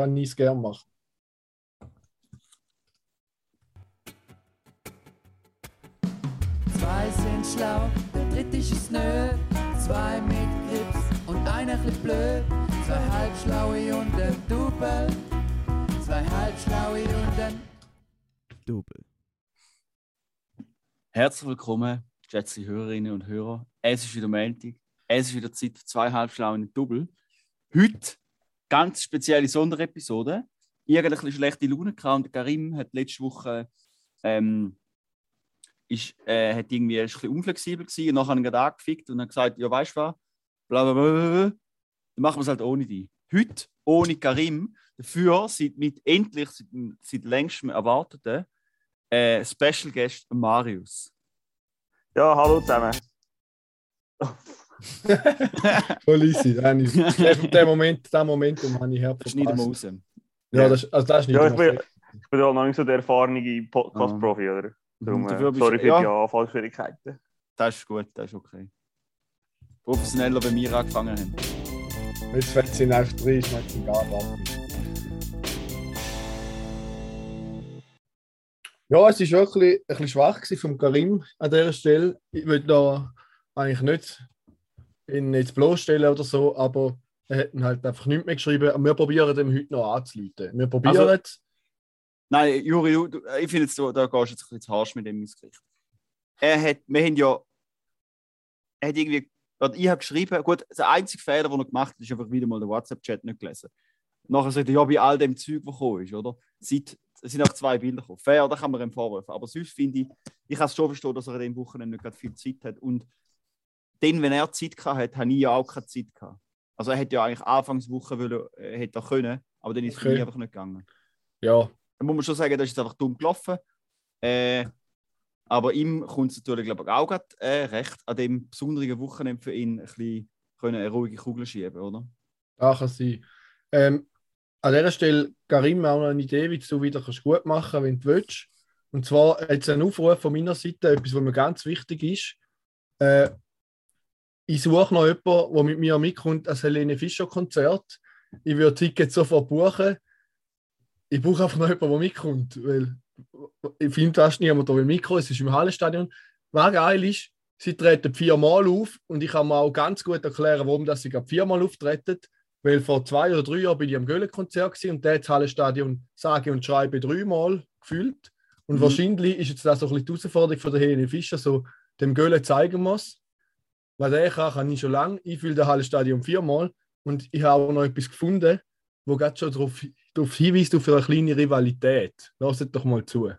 kann ich es gerne machen. Zwei sind schlau, der dritte ist nö. Zwei mit Grips und einer bisschen blöd. Zwei halbschlaue und ein Double. Zwei halbschlaue und ein Double. Herzlich willkommen, geschätzte Hörerinnen und Hörer. Es ist wieder Montag. Es ist wieder Zeit für zwei halbschlaue Double. Heute ganz spezielle Sonderepisode. Bisschen schlechte Laune gehabt und Karim hat letzte Woche ähm, ist, äh, hat irgendwie ein bisschen unflexibel gewesen und nachher er gerade angefickt und hat gesagt, ja weißt du was, bla bla bla, bla, dann machen wir es halt ohne dich. Heute ohne Karim, dafür seit mit endlich seit, seit längstem erwarteten äh, Special Guest Marius. Ja, hallo zusammen. Voll easy. Dann ist, den, den Moment, den Momentum habe ich Das schneiden wir raus. Ja, das, also das ist nicht Ja, ich bin, ich bin ja noch nicht so der erfahrene Podcast-Profi, oder? Darum, äh, sorry für ja. die Anfallsschwierigkeiten. Das ist gut, das ist okay. Professioneller bei mir angefangen haben. Jetzt, wenn sie einfach drin macht es egal, was Ja, es war wirklich ein bisschen schwach vom Karim an dieser Stelle. Ich will da eigentlich nicht ihn jetzt bloßstellen oder so, aber er hat ihn halt einfach nicht mehr geschrieben. Und wir probieren ihm heute noch anzuleiten. Wir probieren Also- es. Nein, Juri, du, ich finde, du- da gehst du jetzt ein bisschen zu harsch mit dem ins Gericht. Er hat, wir haben ja, er hat irgendwie, ich habe geschrieben, gut, der einzige Fehler, den er gemacht hat, ist einfach wieder mal den WhatsApp-Chat nicht gelesen. Nachher sagt er, ja, bei all dem Zeug, was gekommen ist, oder? Seit, es sind auch zwei Bilder gekommen. Fair, da kann man ihm vorwerfen. Aber sonst finde ich, ich kann es schon verstehen, dass er an dem Wochenende nicht gerade viel Zeit hat. Und dann, wenn er Zeit gehabt hat, habe ich ja auch keine Zeit gehabt. Also er hätte ja eigentlich Anfangswoche wollen, äh, hätte er können, aber dann ist es Okay. mich einfach nicht gegangen. Ja, Da muss man schon sagen, das ist jetzt einfach dumm gelaufen. Äh, aber ihm kommt es natürlich glaube ich, auch grad, äh, recht, an dem besonderen Wochenende für ihn ein bisschen können eine ruhige Kugel schieben, oder? da kann sein. Ähm, an dieser Stelle, Karim, auch noch eine Idee, wie du wieder kannst gut machen kannst, wenn du willst. Und zwar jetzt ein Aufruf von meiner Seite, etwas, was mir ganz wichtig ist. Äh, ich suche noch jemanden, der mit mir mitkommt, das Helene Fischer-Konzert. Ich würde Tickets sofort buchen. Ich brauche einfach noch jemanden, der mitkommt, weil ich finde fast niemand, der will mitkommen. Es ist im Hallenstadion. Was geil ist, sie treten viermal auf und ich kann mir auch ganz gut erklären, warum das sie gerade viermal auftreten. Weil vor zwei oder drei Jahren bin ich am Göhlen-Konzert gewesen und der hat das Hallenstadion sage und schreibe dreimal gefüllt. Und Mhm. wahrscheinlich ist jetzt das so ein bisschen die Herausforderung von der Helene Fischer, so dem Göhlen zeigen muss. Er kann, ich schon lange. Ich fülle das Hallenstadion viermal und ich habe auch noch etwas gefunden, wo gerade schon darauf, darauf hinweist, auf eine kleine Rivalität. Lasst doch mal zu.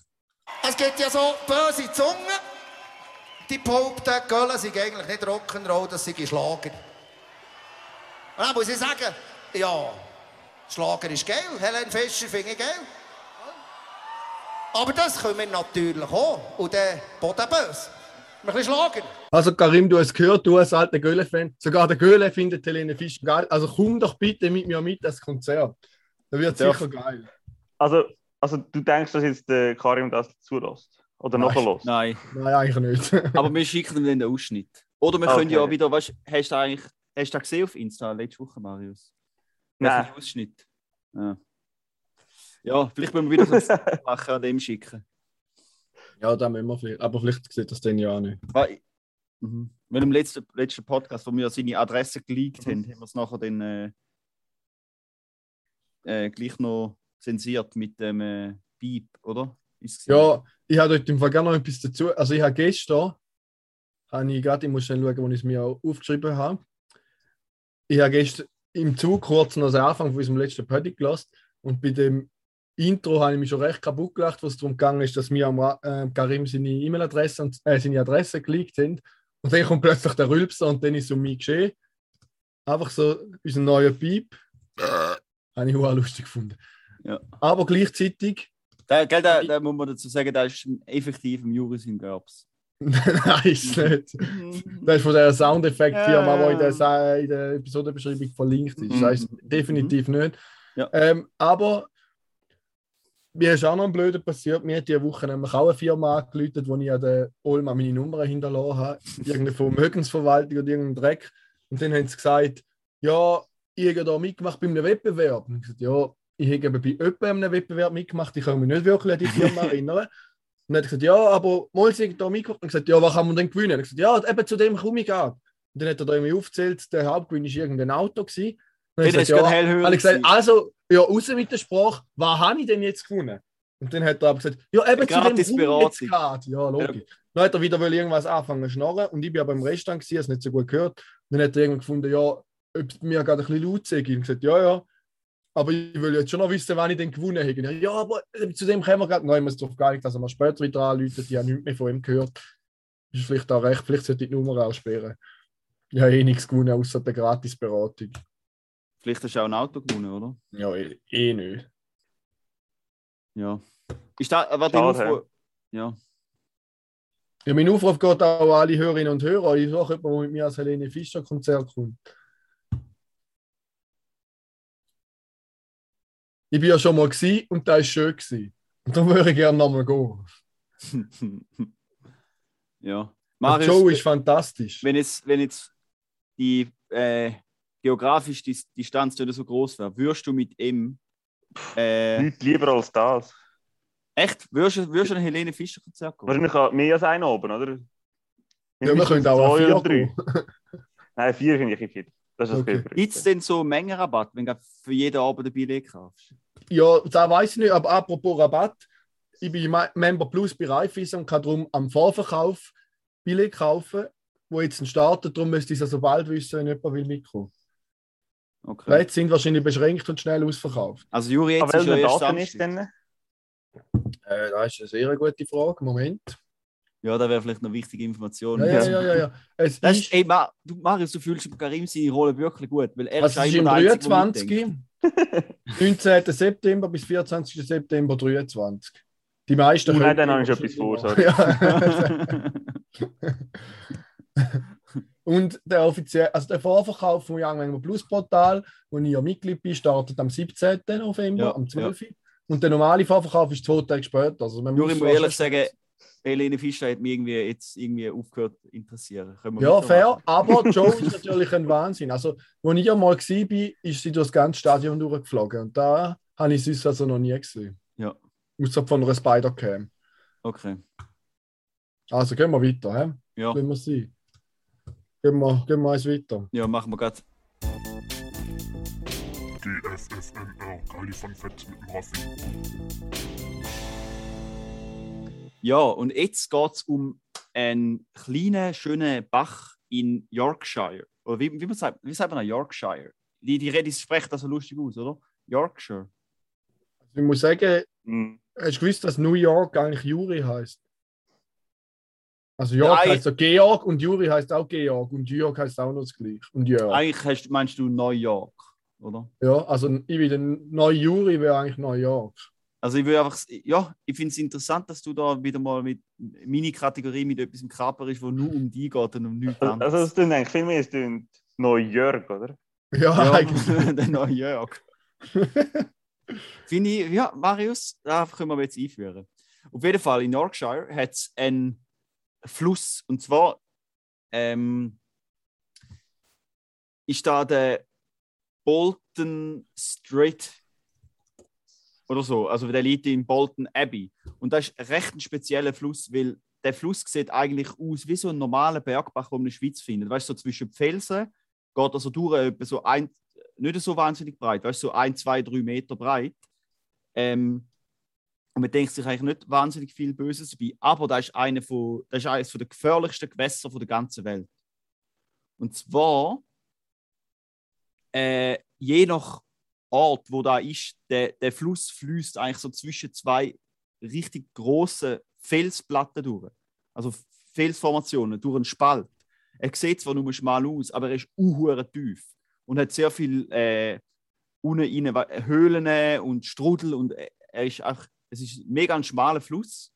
Es gibt ja so böse Zungen, die behaupten, Göller sei eigentlich nicht Rock'n'Roll, das sei Schlager. Und dann muss ich sagen, ja, Schlager ist geil, Helen Fischer finde ich geil. Aber das können wir natürlich auch. Und der Boden böse. Ein bisschen Schlager. Also Karim, du hast gehört, du als alter Göhle-Fan, sogar der Göhle findet Helene Fischer geil. Also komm doch bitte mit mir mit das Konzert. Das wird Ja. sicher geil. Also, also du denkst, dass jetzt der Karim das zulässt? Oder nachher los? Nein, Nein, eigentlich nicht. aber wir schicken ihm dann den Ausschnitt. Oder wir können Okay. ja wieder, weißt, hast du eigentlich, hast du das gesehen auf Insta letzte Woche, Marius? Nein. Ausschnitt. Ja. ja, vielleicht müssen wir wieder so ein machen an dem schicken. Ja, da müssen wir vielleicht. Aber vielleicht sieht das dann ja auch nicht. Weil, mhm. Weil im letzten, letzten Podcast, wo wir seine Adresse geleakt haben, haben wir es nachher dann äh, äh, gleich noch zensiert mit dem äh, Beep, oder? Ja, ich habe dort im Fall gerne noch etwas dazu. Also ich habe gestern, habe ich gerade, ich muss schnell schauen, wo ich es mir auch aufgeschrieben habe. Ich habe gestern im Zug kurz noch den Anfang von unserem letzten Podcast gelassen und bei dem Intro habe ich mich schon recht kaputt gelacht, was darum gegangen ist, dass mir am äh, Karim seine E-Mail-Adresse und äh, seine Adresse geleakt sind. Und dann kommt plötzlich der Rülpser und dann ist es um mich geschehen. Einfach so unser neuer Piep. habe ich auch lustig gefunden. Ja. Aber gleichzeitig Da, gell, da, da muss man dazu sagen, da ist effektiv im Juris im Gerbs. Nein, ist nicht. Das ist von der Soundeffekt-Firma, Ja. die in der, in der Episodenbeschreibung verlinkt ist. Mhm. Das heißt definitiv nicht. Ja. Ähm, aber mir ist auch noch ein Blöder passiert. Mir hat diese Woche nämlich auch eine Firma angeläutet, wo ich an der Olma meine Nummer hinterlassen habe. Irgendeine Vermögensverwaltung oder irgendein Dreck. Und dann haben sie gesagt, ja, ich habe da mitgemacht bei einem Wettbewerb. Und ich gesagt, ja, ich habe bei jemandem einem Wettbewerb mitgemacht, ich kann mich nicht wirklich an die Firma erinnern. Und dann hat gesagt, ja, aber mal sind da mitgemacht. Und gesagt, ja, was kann man denn gewinnen? Und gesagt, ja, eben zu dem komme ich gerade. Und dann hat er da irgendwie aufgezählt, der Hauptgewinn war irgendein Auto. Gewesen. Dann Hey, ich gesagt, ja, habe ich gesagt, also, ja, raus mit der Sprache, was habe ich denn jetzt gewonnen? Und dann hat er aber gesagt, ja, eben zu dem jetzt gerade. Ja, logisch. Dann hat er wieder irgendwas anfangen zu schnarren und ich bin aber im Restaurant, habe es nicht so gut gehört. Und dann hat er irgendwann gefunden, ja, ob es mir gerade ein bisschen laut sei. Und gesagt, ja, ja. Aber ich will jetzt schon noch wissen, wann ich denn gewonnen habe. Ja, aber äh, zu dem kommen wir gerade. Nein, ich muss darauf geeinigt, dass er mal später wieder anrufen. Ich habe nichts mehr von ihm gehört. Ist vielleicht auch recht. Vielleicht sollte ich die Nummer aussperren. Ich habe eh nichts gewonnen, außer der Gratisberatung. Vielleicht hast du auch ein Auto gewonnen, oder? Ja, eh, eh nicht. Ja. Ist da, die Schade, Aufruhr, ja. Ja, mein Aufruf geht auch an alle Hörerinnen und Hörer. Ich suche jemanden, der mit mir als Helene Fischer Konzert kommt. Ich bin ja schon mal gewesen und da war schön. Gewesen. Und da würde ich gerne nochmal gehen. ja. Der Marius, Joe ist fantastisch. wenn jetzt, wenn jetzt die äh, geografische Dis Distanz nicht so groß wäre, würdest du mit ihm äh, Nichts lieber als das. echt, würdest du, würdest du ein Helene Fischer Konzert gehen? Wahrscheinlich mehr als einen oben, oder? Ja, wir können auch Zwei oder vier drei. gehen. Nein, vier finde ich viel. Das ist das Okay. Gibt es denn so Mengenrabatt, wenn du für jeden Abend ein Billett kaufst? Ja, da weiß ich nicht, aber apropos Rabatt, ich bin Member Plus bei Raiffeisen und kann darum am Vorverkauf Billett kaufen, wo jetzt startet. Darum müsste ich es also bald wissen, wenn jemand will mitkommen. Okay. Plätze sind wahrscheinlich beschränkt und schnell ausverkauft. Also Juri, jetzt Aber ist ja erst Samstag. denn? Äh, das ist eine sehr gute Frage. Moment. Ja, da wäre vielleicht noch wichtige Information. Ja, ja, ja, ja. ja. Es Das ist, ey, Ma, du, Marius, du fühlst im Karim seine Rolle wirklich gut, weil er was ist im der Einzige, der mitdenkt. 23. 19. September bis 24. September 23. Die meisten Nein, dann habe ich etwas vor, sorry. Ja. Und der offizielle, also der Vorverkauf vom Young Mengo Plus Portal, wo ich ja Mitglied bin, startet am 17. November, Ja, am 12. Und der normale Vorverkauf ist zwei Tage später. Also man ich muss ehrlich sagen, Helene Fischer hat mich irgendwie jetzt irgendwie aufgehört zu interessieren. Ja, fair, aber Joe ist natürlich ein Wahnsinn. Also, als ich ja mal war, ist sie durch das ganze Stadion durchgeflogen. Und da habe ich sonst also noch nie gesehen. Ja. Außer von einer Spider-Cam. Okay. Also gehen wir weiter, hä? Ja, Wenn wir sie. Gehen wir, gehen wir eins weiter. ja machen wir gerade. GFFNR, Kali von Fett mit dem Raffi. Ja, und jetzt geht es um einen kleinen, schönen Bach in Yorkshire. Oder wie, wie, man sagt, wie sagt man da? Yorkshire? Die, die Rede spricht das so lustig aus, oder? Yorkshire. Also ich muss sagen, Hm. hast du gewusst, dass New York eigentlich Juri heißt? Also York Nein. heißt ja Georg und Juri heißt auch Georg und Jörg heißt auch noch das gleiche. Und Jörg. Eigentlich hast, meinst du New York, oder? Ja, also ich will den neue Juri wäre eigentlich New York. Also ich will einfach, ja, ich finde es interessant, dass du da wieder mal mit Mini-Kategorie mit etwas im Körper ist, wo nur um die geht und um nichts Also, anderes. also es klingt eigentlich viel mehr, klingt Neu-Jörg, oder? Ja, ja, eigentlich. der neue Jörg. Finde ich, ja, Marius, da können wir jetzt einführen. Auf jeden Fall, in Yorkshire hat es einen Fluss. Und zwar ähm, ist da der Bolton Street oder so. Also der liegt in Bolton Abbey. Und das ist recht ein spezieller Fluss, weil der Fluss sieht eigentlich aus wie so ein normaler Bergbach, den man in der Schweiz findet. Weißt du, so zwischen Felsen geht also durch, etwa so ein, nicht so wahnsinnig breit, weißt du, so ein, zwei, drei Meter breit. Ähm, und man denkt sich eigentlich nicht wahnsinnig viel Böses dabei, aber da ist, eine von, das ist eines der gefährlichsten Gewässer der ganzen Welt. Und zwar, äh, je nach Ort, wo da ist, der, der Fluss fließt eigentlich so zwischen zwei richtig großen Felsplatten durch. Also Felsformationen durch einen Spalt. Er sieht zwar nur schmal aus, aber er ist unhure tief und hat sehr viel äh, unten rein, Höhlen und Strudel und äh, er ist auch, es ist mega ein schmaler Fluss,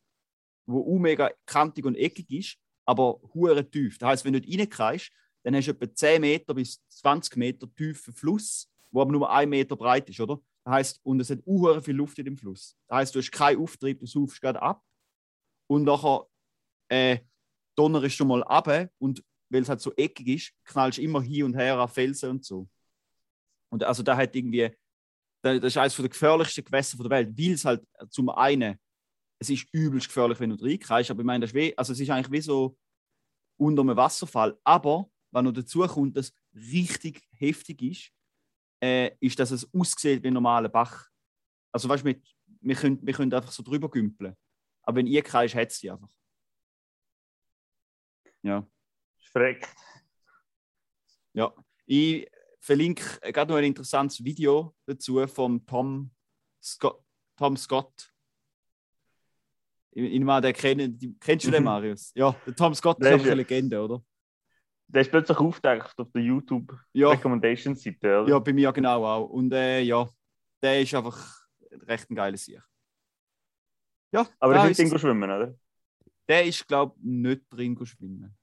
wo auch mega kantig und eckig ist, aber hure tief. Das heißt, wenn du nicht reinkreist, dann hast du etwa 10 Meter bis 20 Meter tiefen Fluss, wo aber nur ein Meter breit ist, oder? Das heißt, und es hat unhure viel Luft in dem Fluss. Das heißt, du hast keinen Auftrieb, du saufst gerade ab und nachher äh, donnerst du mal ab und weil es halt so eckig ist, knallst du immer hin und her an Felsen und so. Und also da hat irgendwie, Das ist eines der gefährlichsten Gewässer der Welt, weil es halt zum einen, es ist übelst gefährlich, wenn du reinkreist, aber ich meine, das ist wie, also es ist eigentlich wie so unter einem Wasserfall. Aber, wenn noch dazu kommt, dass es richtig heftig ist, äh, ist, dass es aussieht wie ein normaler Bach. Also weißt du, wir, wir, können, wir können einfach so drüber gümpeln. Aber wenn ihr kreist, hat sie einfach. Ja. Schreck. Ja, ich verlinke gerade noch ein interessantes Video dazu von Tom Scott. Tom Scott. Ich, meine, der kennt, die- kennst du den, Mhm. Marius? Ja, der Tom Scott ist Der einfach eine Legende, oder? Der ist plötzlich aufgetaucht auf der YouTube Ja, Recommendation-Seite, oder? ja, bei mir genau auch. Und äh, ja, der ist einfach recht ein geiler Sieg. Ja, Aber da er ist nicht irgendwo schwimmen, oder? der ist, glaube ich, nicht drin schwimmen.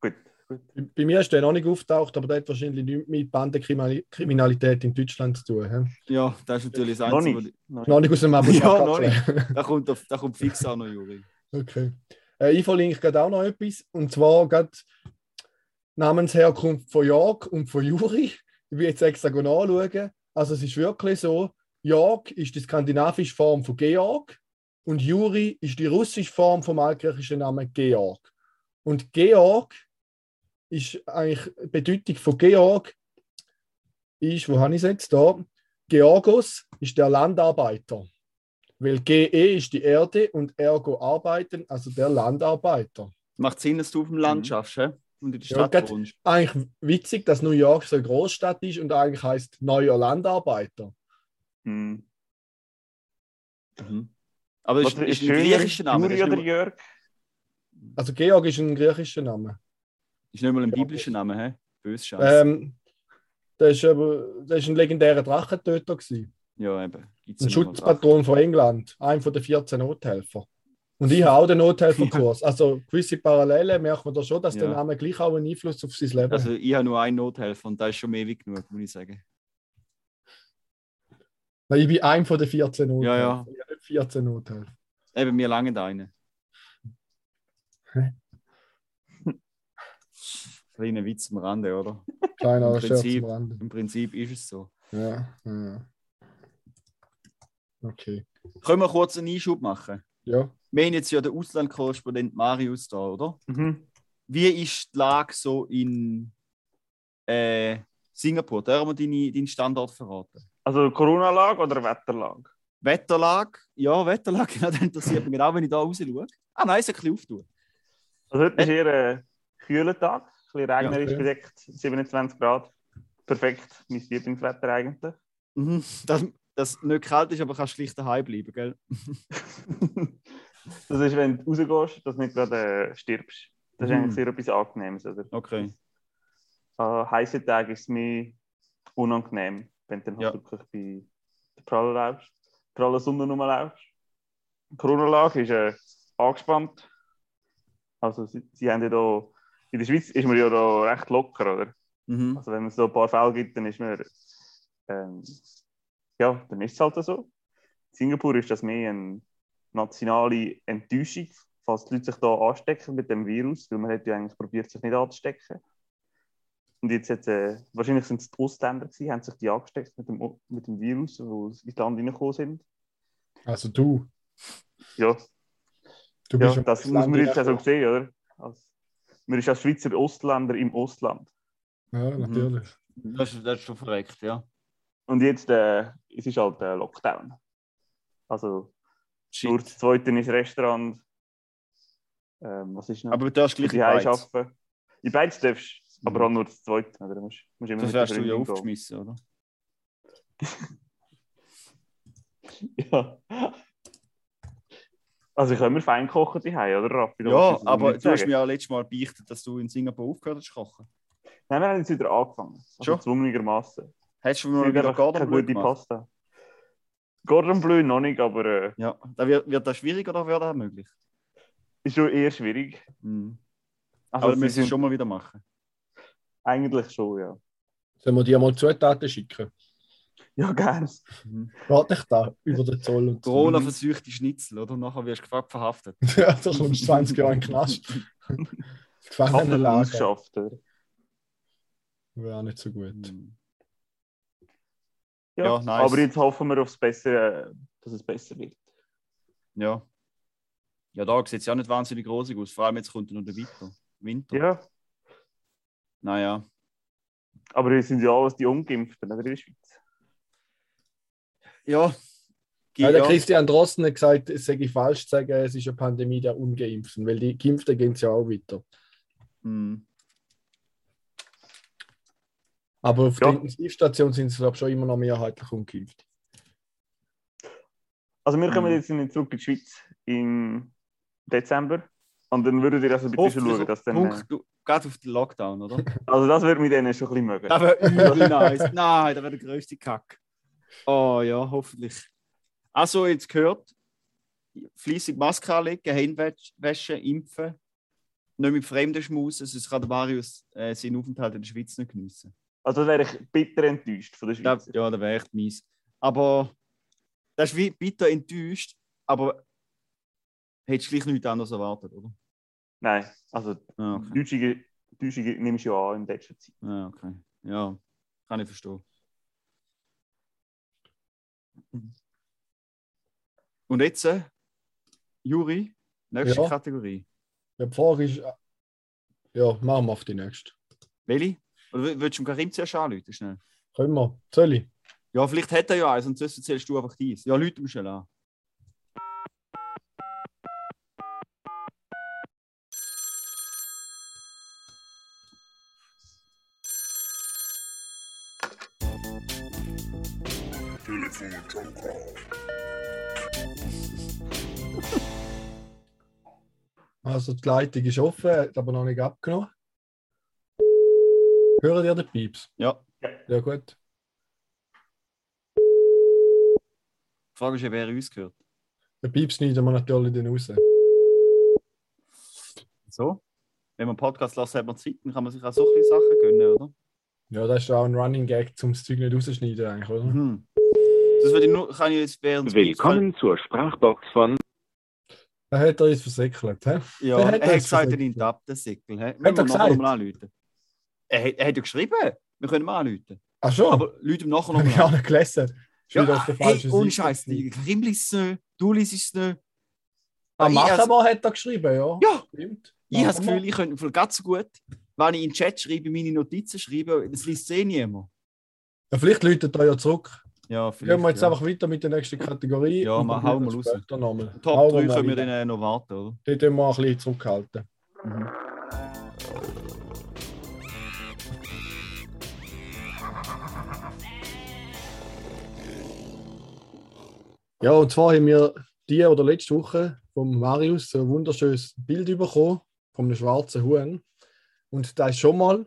Gut, gut. Bei- Bei mir ist der noch nicht auftaucht, aber der hat wahrscheinlich nichts mit Bandenkriminalität in Deutschland zu tun. hä? Ja, das ist natürlich das Noch Einzige. nicht. Noch Noch nicht aus dem Abo. Ja, noch Da kommt, auf- da kommt fix auch noch Juri. Okay. Äh, ich verlinke gerade auch noch etwas. Und zwar gerade Namensherkunft von Jörg und von Juri. Ich will jetzt extra nachschauen. Also es ist wirklich so, Jörg ist die skandinavische Form von Georg und Juri ist die russische Form vom altgriechischen Namen Georg. Und Georg ist eigentlich die Bedeutung von Georg ist, wo habe ich es jetzt da? Georgos ist der Landarbeiter. Weil GE ist die Erde und ergo arbeiten, also der Landarbeiter. Macht Sinn, dass du auf dem Land Mhm. schaffst, hä? Und in der Ja, Stadt grad- wohnst. Eigentlich witzig, dass New York so eine Großstadt ist und eigentlich heißt neuer Landarbeiter. Hm. Mhm. Aber Was ist, ist ein griechischer Name. Juri ist oder Jörg? Also Georg ist ein griechischer Name. Ist nicht mal ein biblischer Name, hä? Böse Scheiße. Ähm, der ist aber der ist ein legendärer Drachentöter gewesen. ja, eben. Gibt's Ein Schutzpatron von England, einer von den 14 Nothelfer. Und ich habe auch den Nothelferkurs. Also gewisse Parallelen merkt man da schon, dass der Ja. Name gleich auch einen Einfluss auf sein Leben. Also hat. ich habe nur einen Nothelfer und das ist schon mehr wie genug, muss ich sagen. Weil ich bin einer von den 14 Nothelfer. Ja, ja. Ich habe nicht 14 Nothelfer. Eben, wir langen einen. Kleiner Witz am Rande, oder? Kleiner Im Scherz Prinzip. am Rande. Im Prinzip ist es so. Ja, ja. Okay. Können wir kurz einen Einschub machen? Ja. Wir haben jetzt ja den Auslandkorrespondent Marius da, oder? Mhm. Wie ist die Lage so in äh, Singapur? Da haben wir deine, deinen Standort verraten. Also Corona-Lage oder Wetterlage? Wetterlage, ja, Wetterlage, genau, das interessiert mich genau, wenn ich da raus schaue. Ah, nein, ist ein bisschen auftun. Also heute ist eher ein kühler Tag, ein bisschen regnerisch Ja, bedeckt, 27 Grad. Perfekt, mein Lieblingswetter eigentlich. Mhm. Dass das nicht kalt ist, aber kannst schlicht daheim bleiben, gell? das ist, wenn du rausgehst, dass du nicht gerade äh, stirbst. Das ist Mhm. eigentlich sehr etwas Angenehmes. Oder? Okay. An heißen Tagen ist es mir unangenehm, wenn du dann halt Ja. wirklich bei der prallen laufst, prallen Sonne rumlaufst. Die Corona-Lage ist äh, angespannt. Also sie, sie haben ja da, in der Schweiz ist man ja da recht locker, oder? Mhm. Also wenn es so ein paar Fälle gibt, dann ist man, ähm, ja, dann ist es halt so. In Singapur ist das mehr eine nationale Enttäuschung, falls die Leute sich da anstecken mit dem Virus, weil man hat ja eigentlich probiert, sich nicht anzustecken. Und jetzt hat, äh, wahrscheinlich sind es die Ausländer gewesen, haben sich die angesteckt mit dem, mit dem Virus, die ins Land reingekommen sind. Also du. Ja, Du ja schon das muss man jetzt auch so sehen, oder? Als, man ist als Schweizer Ausländer im Ausland. Ja, natürlich. Das, ist- das ist schon verreckt, ja. Und jetzt äh, es ist halt äh, Lockdown. Also nur Shit. das zweite ist Restaurant. Ähm, was ist noch? Aber du darfst gleich die in arbeiten. In beides darfst du, aber Mhm. auch nur das zweite. Oder? Du musst, musst immer Das wärst du ja aufgeschmissen, oder? Ja. Also können wir fein kochen die oder Raffi? Ja, aber du hast mir ja letztes Mal beichtet, dass du in Singapur aufgehört hast zu kochen. Nein, wir haben jetzt wieder angefangen. Also Schon? zwungenermaßen. Hättest du mir mal wieder einfach Gordon Bleu gute gemacht? Pasta. Gordon Bleu noch nicht, aber äh, Ja, da wird, wird das schwierig oder wäre das möglich? ist schon eher schwierig. Mhm. Also Aber wir müssen es schon mal wieder machen. eigentlich schon, ja. Sollen wir dir mal Zutaten schicken? Ja, gerne. Mhm. Geht nicht da über den Zoll und. Corona versucht die Schnitzel, oder? Nachher wirst du gefragt, verhaftet. Ja, da kommst du 20 Jahre in den Knast. Gefangenenlager. ausgeschafft. Oder? Wäre auch nicht so gut. Mhm. Ja, Ja, nice. aber jetzt hoffen wir aufs Bessere, dass es besser wird. Ja. Ja, da sieht es ja nicht wahnsinnig rosig aus. Vor allem jetzt kommt noch der Winter. Winter. Ja, Naja. aber wir sind ja alles die Ungeimpften oder, in der Schweiz. Ja. Ja, der ja. Christian Drosten hat gesagt, es sei falsch zu sagen, es ist eine Pandemie der Ungeimpften, weil die Geimpften gehen es ja auch weiter. Hm. Aber auf Ja. der Intensivstation sind es, glaube ich, schon immer noch mehrheitlich ungeimpft. Also wir kommen Mhm. jetzt nicht zurück in die Schweiz im Dezember. Und dann würdet ihr also bitte schon schauen, dass dann... Äh, Punkt, du, gerade auf den Lockdown, oder? also das würde mit denen schon ein bisschen mögen. Das wäre nice. Nein, das wäre der größte Kack. Oh ja, hoffentlich. Also, jetzt gehört, fließig Maske anlegen, Hände waschen, impfen, nicht mit Fremden schmusen, sonst kann der Marius äh, seinen Aufenthalt in der Schweiz nicht geniessen. Also da wäre ich bitter enttäuscht von der Da, Schweiz. ja, das wäre echt mies. Aber das ist wie bitter enttäuscht, aber hättest du gleich nichts anderes erwartet, oder? Nein, also Ja, okay. Deutsche nimmst du ja an in letzter Zeit. Ja, okay. Ja, kann ich verstehen. Und jetzt, äh, Juri, nächste Ja. Kategorie. Ja, die Frage ist, äh, ja, machen wir auf die nächste. Welche? Oder will- willst du Karim zuerst anrufen? Schnell? Können wir? Soll ich? Ja, vielleicht hat er ja eins und sonst erzählst du einfach dies. Ja, Leute schnell an. Also die Leitung ist offen, hat aber noch nicht abgenommen. Hören ihr den Pieps? Ja. Ja, gut. Die Frage ist, ja, wer uns gehört. Den Pieps schneiden wir natürlich dann raus. So? Wenn man einen Podcast lässt, hat man Zeit, dann kann man sich auch so ein bisschen Sachen gönnen, oder? Ja, das ist auch ein Running Gag, um das Zeug nicht rauszuschneiden, eigentlich, oder? Mhm. Das würde ich nur, kann ich jetzt während Willkommen zur Sprachbox von Da hat er uns versäckelt. Hä? Ja, er hat hat das gesagt, er nimmt ab, den Säckel. Er wir nachher gesagt? nochmal anrufen. Er, hat- er hat ja geschrieben, wir können mal anrufen. Ach schon? Aber Leute nachher Habe ich nochmal auch nicht gelesen. Ja, der hey, ohne Scheiß. Karim liest es nicht, du liest es nicht. Ah, ich machen has- wir, hat er geschrieben, ja. Ja. Stimmt. Ich habe das. Gefühl, ich könnte voll ganz so gut, wenn ich in den Chat schreibe, meine Notizen schreibe, das liest eh niemand. Ja, vielleicht läutet er ja zurück. Ja, Gehen wir jetzt ja. einfach weiter mit der nächsten Kategorie. Ja, und mal hauen wir raus. nochmal. Top Hauen 3 mal können wir dann noch warten, oder? Dort müssen wir ein bisschen zurückhalten. Ja, und zwar haben wir die oder letzte Woche vom Marius so ein wunderschönes Bild bekommen von einem schwarzen Huhn. Und da ist schon mal,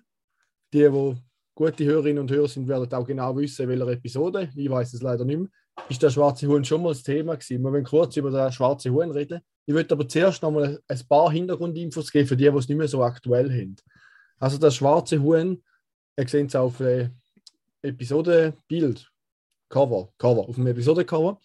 die, die gute Hörerinnen und Hörer sind, werden auch genau wissen, in welcher Episode. Ich weiß es leider nicht mehr. Ist der schwarze Huhn schon mal das Thema gewesen? Wir wollen kurz über den schwarzen Huhn reden. Ich würde aber zuerst noch mal ein paar Hintergrundinfos geben für die, die es nicht mehr so aktuell haben. Also das schwarze Huhn, ihr seht es auf äh, Episodenbild, Cover, Cover, auf dem Episodencover.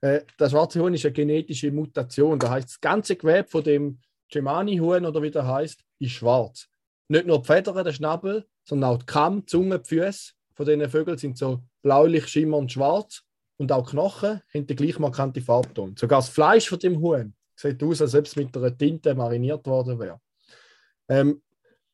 Äh, das schwarze Huhn ist eine genetische Mutation. Das heißt, das ganze Gewebe von dem Gemani-Huhn oder wie der heißt, ist schwarz. Nicht nur die Federn, der Schnabel, sondern auch die Kamm, die Zunge, die Füße von diesen Vögeln sind so blaulich schimmernd schwarz und auch die Knochen haben den gleich markante Farbton. Sogar das Fleisch von dem Huhn sieht aus, als ob es mit einer Tinte mariniert worden wäre. Ähm,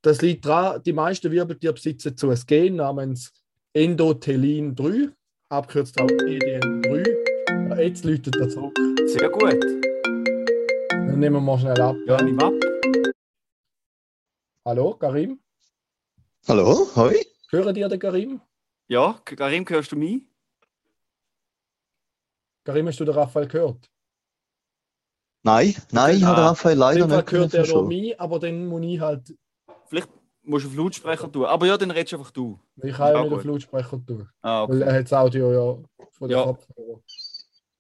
das liegt daran, die meisten Wirbeltiere besitzen so ein Gen namens Endothelin 3, abgekürzt auch EDN3. Ja, jetzt läutet er zurück. Sehr gut. Dann nehmen wir mal schnell ab. Ja, nimm ab. Hallo, Karim? Hallo, hoi. Hören dir den Karim? Ja, Karim, hörst du mich? Karim, hast du den Raphael gehört? Nein, nein, ich habe Ah, Raphael In leider dem Fall nicht hört er noch mich, aber dann muss ich halt, Vielleicht musst du auf Lautsprecher tun. Aber ja, dann redest du einfach du. ich kann ja Ah, nicht gut. auf Lautsprecher tun, Ah, weil okay. er hat das Audio ja von den Ja. Kopfhörern.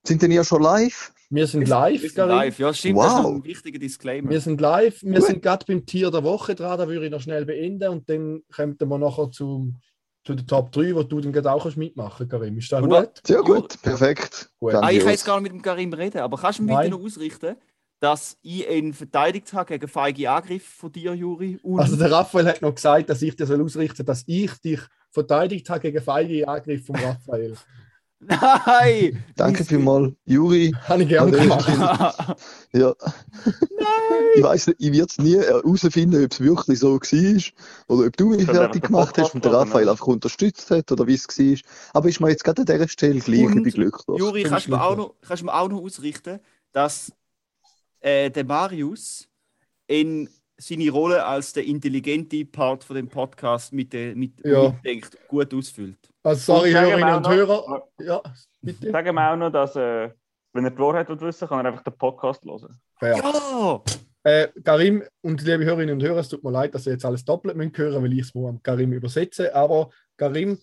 Sind denn ihr schon live? Wir sind live, Wir sind Karim. live. Ja, stimmt, das ist Wow. ein wichtiger Disclaimer. Wir sind live, wir Gut. sind gerade beim Tier der Woche dran, da würde ich noch schnell beenden und dann kommen wir nachher zu, zu den Top 3, wo du dann gerade auch kannst mitmachen Karim. Ist das gut? Sehr Ja. gut, perfekt. Gut. Ah, ich kann jetzt gar nicht mit dem Karim reden, aber kannst du mir bitte noch ausrichten, dass ich ihn verteidigt habe gegen feige Angriffe von dir, Juri? Und Also der Raphael hat noch gesagt, dass ich dir soll ausrichten dass ich dich verteidigt habe gegen feige Angriffe von Raphael. Nein! Danke vielmals, Juri. Habe ich gerne gemacht. Ja. Ich weiß nicht, ich werde es nie herausfinden, ob es wirklich so war oder ob du mich fertig gemacht hast und der Raphael einfach unterstützt hat oder wie es war. Aber ist mir jetzt gerade an dieser Stelle gleich, Und, ich bin glücklich. Juri, kannst du ich mir auch noch, kannst du mir auch noch ausrichten, dass äh, der Marius in seine Rolle als der intelligente Part von dem Podcast mit, mit Ja. mitdenkt, gut ausfüllt. Also, sorry, Und sagen wir Hörerinnen auch und noch- Hörer. Ja, bitte. Sagen wir auch noch, dass, äh, wenn er die Wahrheit will wissen kann er einfach den Podcast hören. Fair. Ja! Äh, Karim und liebe Hörerinnen und Hörer, es tut mir leid, dass ihr jetzt alles doppelt müsst hören weil ich es nur am Karim übersetze. Aber Karim,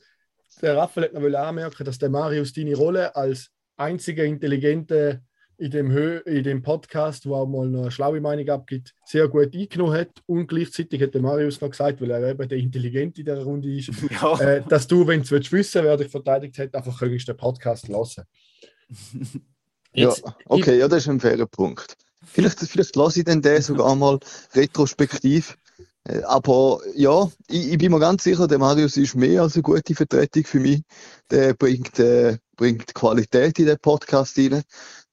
der Raphael hat noch anmerken, dass der Marius deine Rolle als einziger Intelligente in dem, Hö in dem Podcast, wo auch mal eine schlaue Meinung abgibt, sehr gut eingenommen hat. Und gleichzeitig hat der Marius noch gesagt, weil er eben der Intelligente in der Runde ist, ja. äh, dass du, wenn du willst wissen wer dich verteidigt hat, einfach könntest den Podcast. Ja, Jetzt- okay, ja, das ist ein fairer Punkt. Vielleicht, vielleicht lasse ich den sogar mal retrospektiv. Äh, Aber ja, ich, ich bin mir ganz sicher, der Marius ist mehr als eine gute Vertretung für mich. Der bringt, äh, bringt Qualität in den Podcast rein.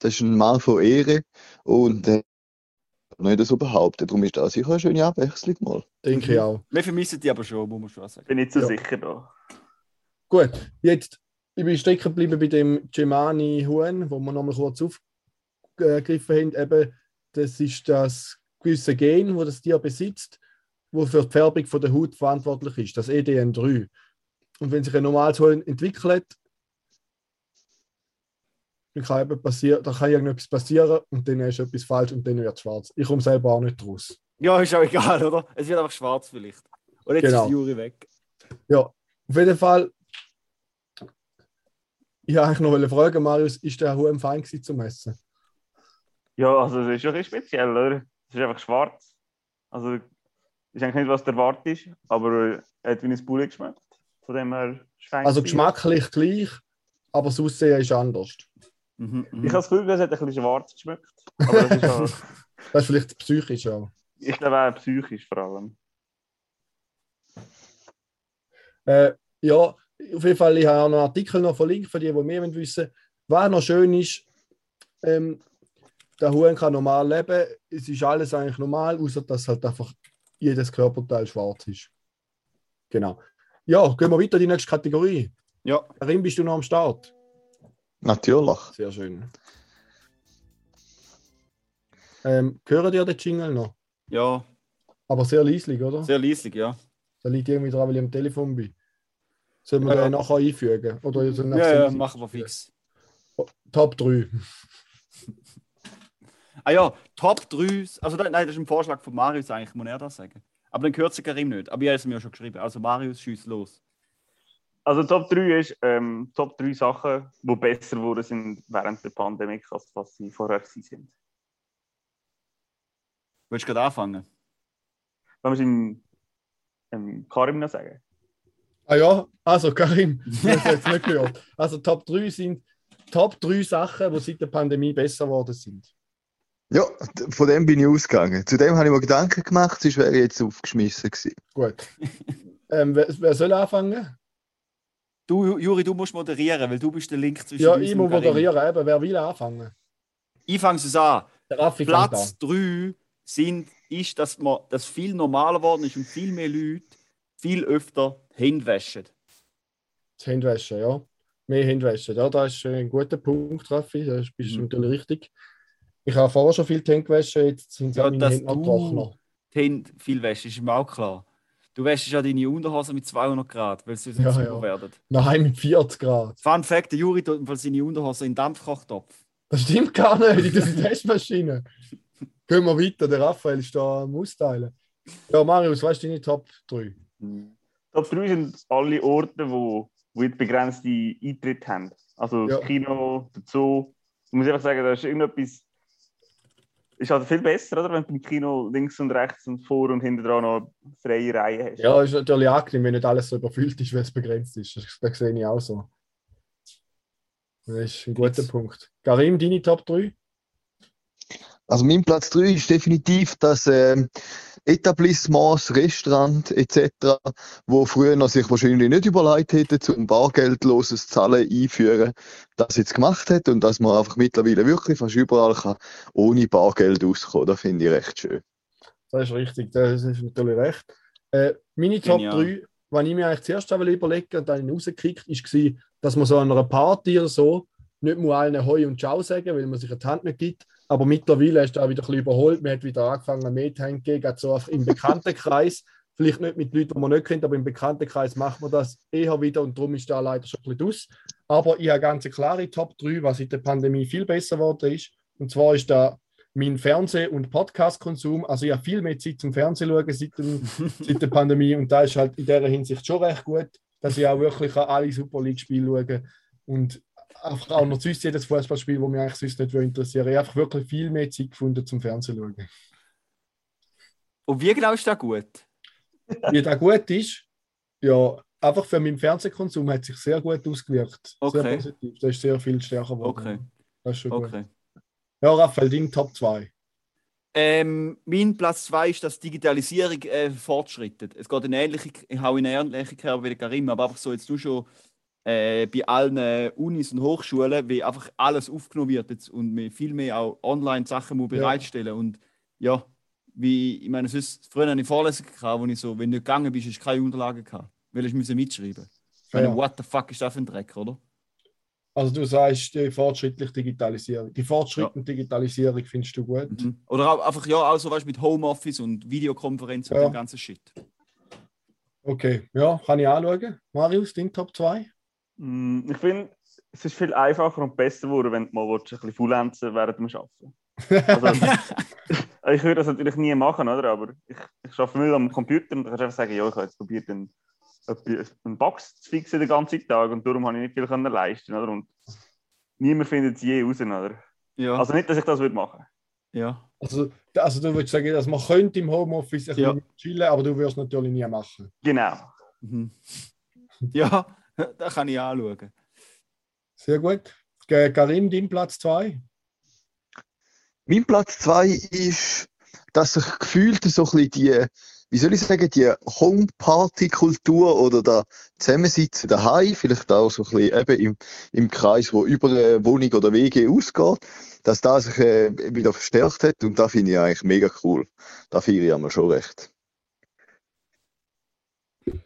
Das ist ein Mann von Ehre. Und äh, nicht so behaupten. Darum ist das sicher eine schöne Abwechslung mal. Denke ich auch. Wir vermissen die aber schon, muss man schon sagen. Bin nicht so Ja. sicher da. Gut, jetzt, ich bin stecken geblieben bei dem Gemani Huhn, wo wir nochmal kurz aufgegriffen haben. Eben, das ist das gewisse Gen, wo das Tier besitzt, wo für die Färbung von der Haut verantwortlich ist, das E EDN3. Und wenn sich ein normales Huhn entwickelt, dann kann, eben passieren, dann kann irgendetwas passieren und dann ist etwas falsch und dann wird es schwarz. Ich komme selber auch nicht raus. Ja, ist auch egal, oder? Es wird einfach schwarz vielleicht. Und jetzt Genau. ist Juri weg. Ja, auf jeden Fall. Ich wollte eigentlich noch fragen, Marius, ist der Huhn fein gewesen zum Essen? Ja, also es ist schon ein bisschen speziell, oder? Es ist einfach schwarz. Also, ich eigentlich nicht, was der Wart ist, aber er hat wie ein Bulli geschmeckt. Von dem her ist fein Also geschmacklich gleich, aber das Aussehen ist anders. Mhm, Ich mhm. habe das Gefühl, es hat ein bisschen schwarz geschmeckt. Aber das ist auch, Das ist vielleicht psychisch auch. ich glaube auch psychisch vor allem. Äh, ja, auf jeden Fall, ich habe auch noch einen Artikel noch verlinkt für die, die mehr wollen wissen Was noch schön ist, ähm, der Huhn kann normal leben. Es ist alles eigentlich normal, außer dass halt einfach jedes Körperteil schwarz ist. Genau. Ja, gehen wir weiter in die nächste Kategorie. Ja, Karim, bist du noch am Start? Natürlich. Sehr schön. Ähm, hören dir den Jingle noch? ja, Aber sehr leislich, oder? sehr leislich, ja. Da liegt irgendwie dran, weil ich am Telefon bin. Sollen wir Ja. den nachher einfügen? Oder Ja, ja, machen wir fix. Top 3. Ah ja, Top 3. Also nein, das ist ein Vorschlag von Marius eigentlich, muss er das sagen. Aber dann gehört es Karim nicht. Aber ich habe es mir schon geschrieben. Also Marius, schieß los. Also Top 3 ist ähm, Top 3 Sachen, die besser geworden sind während der Pandemie, als was sie vorher sind. Willst du gerade anfangen? Wenn wir es im, im Karim noch sagen. Ah ja, also Karim, du hast jetzt nicht gehört. Also Top 3 sind Top 3 Sachen, die seit der Pandemie besser geworden sind. Ja, von dem bin ich ausgegangen. Zu dem habe ich mir Gedanken gemacht, sonst wäre ich jetzt aufgeschmissen gewesen. Gut. ähm, wer, wer soll anfangen? Du, Juri, du musst moderieren, weil du bist der Link zwischen Ja, ich muss moderieren. Eben, wer will anfangen? Ich fange es an. Platz 3 sind, ist, dass man, dass viel normaler geworden ist und viel mehr Leute viel öfter Hände waschen. Das Handwaschen, ja. Mehr Handwaschen. Ja, das ist ein guter Punkt, Raffi. Da bist du Mhm. natürlich richtig. Ich habe vorher schon viel die Hände gewaschen, jetzt sind Ja, meine Hände. Die Hände viel waschen, ist mir auch klar. Du wäschst ja deine Unterhosen mit 200 Grad, weil sie sonst Ja, sauber ja. werden. Nein, mit 40 Grad. Fun Fact: der Juri tut seine Unterhosen in den Dampfkochtopf. Das stimmt gar nicht, das ist die Testmaschine. Gehen wir weiter, der Raphael ist da am Austeilen. Ja, Marius, weißt du deine Top 3? Top 3 sind alle Orte, wo, wo jetzt begrenzte Eintritt haben. Also Ja. das Kino, der Zoo. Ich muss einfach sagen, das ist irgendetwas. Ist halt viel besser, oder? Wenn du im Kino links und rechts und vor und hinten dran noch freie Reihen hast. Ja, ist natürlich angenehm, wenn nicht alles so überfüllt ist, weil es begrenzt ist. Das, das sehe ich auch so. Das ist ein guter Jetzt. Punkt. Karim, deine Top 3? Also mein Platz 3 ist definitiv, dass, ähm, Etablissements, Restaurants etc., wo früher noch sich wahrscheinlich nicht überlegt hätten, zum bargeldloses Zahlen einführen, das jetzt gemacht hat und dass man einfach mittlerweile wirklich fast überall kann ohne Bargeld auskommen. Das finde ich recht schön. Das ist richtig, das ist natürlich recht. Äh, meine Top Genial. 3, was ich mir eigentlich zuerst überlegen und dann rausgekickt, war, dass man so an einer Party oder so nicht muss allen Hoi und Ciao sagen, weil man sich die Hand nicht gibt. Aber mittlerweile ist da wieder ein bisschen überholt. Man hat wieder angefangen, mehr zu geben, so einfach im Bekanntenkreis. Vielleicht nicht mit Leuten, die man nicht kennt, aber im Bekanntenkreis macht man das eher wieder und darum ist da leider schon ein bisschen aus. Aber ich habe ganz klare Top 3, was seit der Pandemie viel besser geworden ist. Und zwar ist da mein Fernseh- und Podcast-Konsum. Also ich habe viel mehr Zeit zum Fernsehen schauen seit, dem, seit der Pandemie und da ist halt in dieser Hinsicht schon recht gut, dass ich auch wirklich alle Super League-Spiele schaue und einfach auch noch sonst jedes Fußballspiel, das mich eigentlich sonst nicht interessieren Ich habe einfach wirklich viel mehr Zeit gefunden zum Fernsehen schauen. Und wie genau ist das gut? Wie das gut ist, ja, einfach für meinen Fernsehkonsum hat sich sehr gut ausgewirkt. Okay. Sehr positiv. Das ist sehr viel stärker geworden. Okay. Das ist schon gut. Okay. Ja, Raphael, dein Top 2. Ähm, mein Platz 2 ist, dass Digitalisierung äh, fortschreitet. Es geht in ähnliche, ich hau in ähnliche Kerbe wie der Karim, aber einfach so jetzt du schon äh, bei allen Unis und Hochschulen, wie einfach alles aufgenommen wird jetzt und wir viel mehr auch online Sachen muss Ja. bereitstellen und ja, wie, ich meine, sonst, früher hatte ich Vorlesungen, gehabt, wo ich so, wenn du nicht gegangen bist, hast du keine Unterlagen gehabt, weil ich müssen mitschreiben. Ich meine, Ja. what the fuck ist das für ein Dreck, oder? Also du sagst die fortschrittliche Digitalisierung. Die fortschrittliche Digitalisierung findest du gut. Mhm. Oder auch, einfach, ja, auch so weißt, mit Homeoffice und Videokonferenz und Ja. dem ganzen Shit. Okay, ja, kann ich anschauen. Marius, dein Top 2? Mm, Ich finde, es ist viel einfacher und besser geworden, wenn du mal willst, ein bisschen faulenzen während dem Arbeiten. Also, ich würde das natürlich nie machen, oder? aber ich, ich arbeite viel am Computer und dann kannst du einfach sagen, ja, ich habe jetzt probiert, einen, eine Box zu fixen den ganzen Tag und darum habe ich nicht viel können leisten oder? Und niemand findet es je raus. Oder? Ja. Also nicht, dass ich das würde machen. ja. Also, also du würdest sagen, dass man könnte im Homeoffice ein Ja. bisschen chillen, aber du wirst natürlich nie machen. Genau. Mhm. Ja, das kann ich anschauen. Sehr gut. Äh, Karim, dein Platz 2? Mein Platz 2 ist, dass ich gefühlt so ein bisschen die, wie soll ich sagen, die Home-Party-Kultur oder da Zusammensitzen daheim, vielleicht auch so ein bisschen eben im, im Kreis, wo über eine Wohnung oder WG ausgeht, dass das sich äh, wieder verstärkt hat und das finde ich eigentlich mega cool. Da feiere ich einmal schon recht.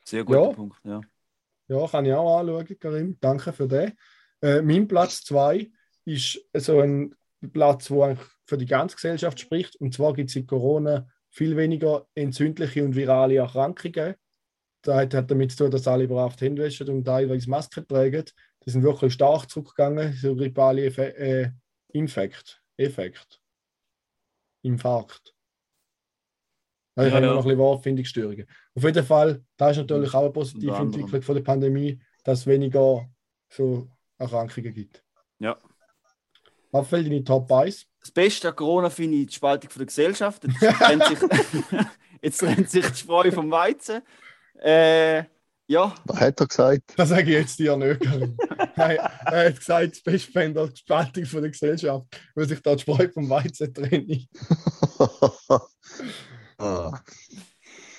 Sehr guter Ja. Punkt. Ja. Ja, kann ich auch anschauen, Karim. Danke für den. Äh, mein Platz 2 ist so ein Platz, wo eigentlich für die ganze Gesellschaft spricht. Und zwar gibt es in Corona viel weniger entzündliche und virale Erkrankungen. Das hat, damit zu tun, dass alle brav die Hände waschen und teilweise Masken tragen. Die sind wirklich stark zurückgegangen, so grippale Effe äh, Infekt. Effekt. Infarkt. Ja, ich Ja, habe ja. noch ein bisschen Wortfindungsstörungen. Auf jeden Fall, das ist natürlich auch eine positive. Entwicklung von der Pandemie, dass es weniger so Erkrankungen gibt. Ja. Raphael, deine Top 1? Das Beste an Corona finde ich die Spaltung von der Gesellschaft. Jetzt trennt sich, jetzt trennt sich die Spreu vom Weizen. Äh, ja, Was hat er gesagt? Das sage ich jetzt dir nicht. Nein, er hat gesagt, das Beste fände die Spaltung von der Gesellschaft, weil sich da die Spreu vom Weizen trenne. Ah.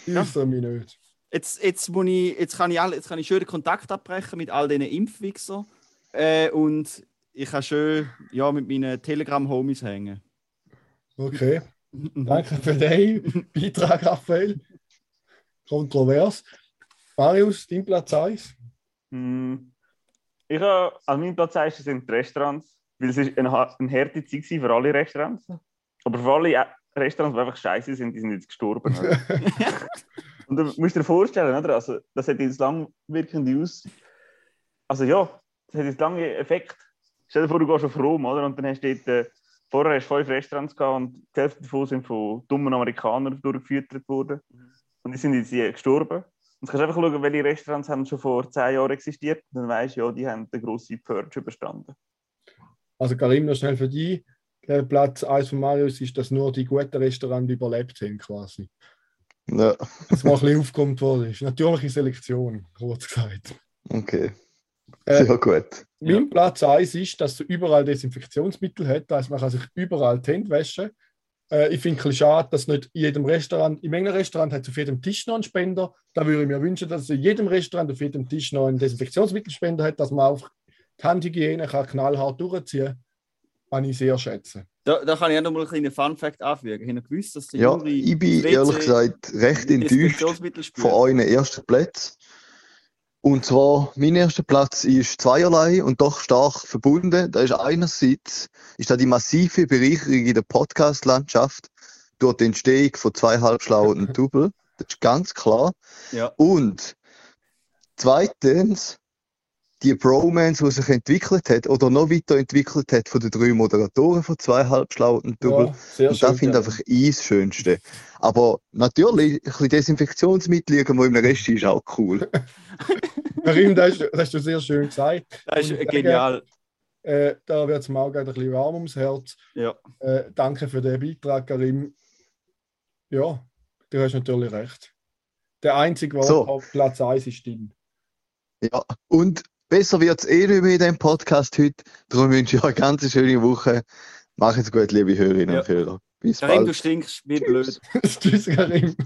Ich wüsste mich nicht. jetzt, jetzt, muss ich, jetzt, kann ich jetzt kann ich schön den Kontakt abbrechen mit all diesen Impfwichsern. Äh, und ich kann schön ja, mit meinen Telegram-Homies hängen. Okay, danke für den Beitrag, Raphael. Kontrovers. Marius, dein Platz 1? Mm, Ich habe, an meinem Platz 1 sind die Restaurants, weil es ist eine, eine harte Zeit gewesen für alle Restaurants. Aber für alle äh, Restaurants, die einfach scheiße sind, die sind jetzt gestorben. Und du musst dir vorstellen, oder? Also, das hat jetzt langwirkende Aus... Also ja, das hat jetzt lange Effekt. Stell dir vor, du gehst auf Rom, oder? Und dann hast du dort... Äh, vorher hast du fünf Restaurants gehabt und die Hälfte davon sind von dummen Amerikanern durchgeführt worden. Und die sind jetzt hier gestorben. Und du kannst einfach schauen, welche Restaurants haben schon vor zehn Jahren existiert. Und dann weißt du, ja, die haben eine grosse Purge überstanden. Also Karim, noch schnell für dich. Der Platz 1 von Marius ist, dass nur die guten Restaurants überlebt haben, quasi. Ja, Dass mal ein bisschen aufkommt worden ist. Natürliche Selektion, kurz gesagt. okay. Äh, Sehr gut. Mein Platz 1 ist, dass du überall Desinfektionsmittel hast. Heißt, man kann sich überall die Hände waschen. Äh, ich finde es schade, dass nicht in jedem Restaurant, in einem Restaurant hat es auf jedem Tisch noch einen Spender. Da würde ich mir wünschen, dass es in jedem Restaurant auf jedem Tisch noch einen Desinfektionsmittelspender hat, dass man auch die Handhygiene kann knallhart durchziehen kann. Ich sehr schätzen. Da, da kann ich auch noch mal einen kleinen Fun-Fact anfügen. Ich habe gewusst, dass der Ja, Juri ich bin WC ehrlich gesagt recht enttäuscht von euren ersten Plätzen. Und zwar, mein erster Platz ist zweierlei und doch stark verbunden. Da ist einerseits ist da die massive Bereicherung in der Podcast-Landschaft durch die Entstehung von zwei halbschlauen und Double. Das ist ganz klar. Ja. Und zweitens, die Bromance, die sich entwickelt hat oder noch weiterentwickelt hat von den drei Moderatoren von zwei halbschlauen und Double. Ja, sehr Und da schön. finde ich einfach ich das Schönste. Aber natürlich, ein bisschen Desinfektionsmittel irgendwo im Rest ist auch cool. Karim, das, hast du- das hast du sehr schön gesagt. Das ist genial. Äh, da wird es mir auch ein bisschen warm ums Herz. Ja. Äh, danke für den Beitrag, Karim. Ja, du hast natürlich recht. Der einzige, der So. auf Platz 1 ist, Dean. Ja, und besser wird es eh nicht mehr in diesem Podcast heute. Darum wünsche ich euch eine ganz schöne Woche. Macht es gut, liebe Hörerinnen Ja. und Hörer. Bis Karim, du bald. stinkst wie blöd. Tschüss, Karim.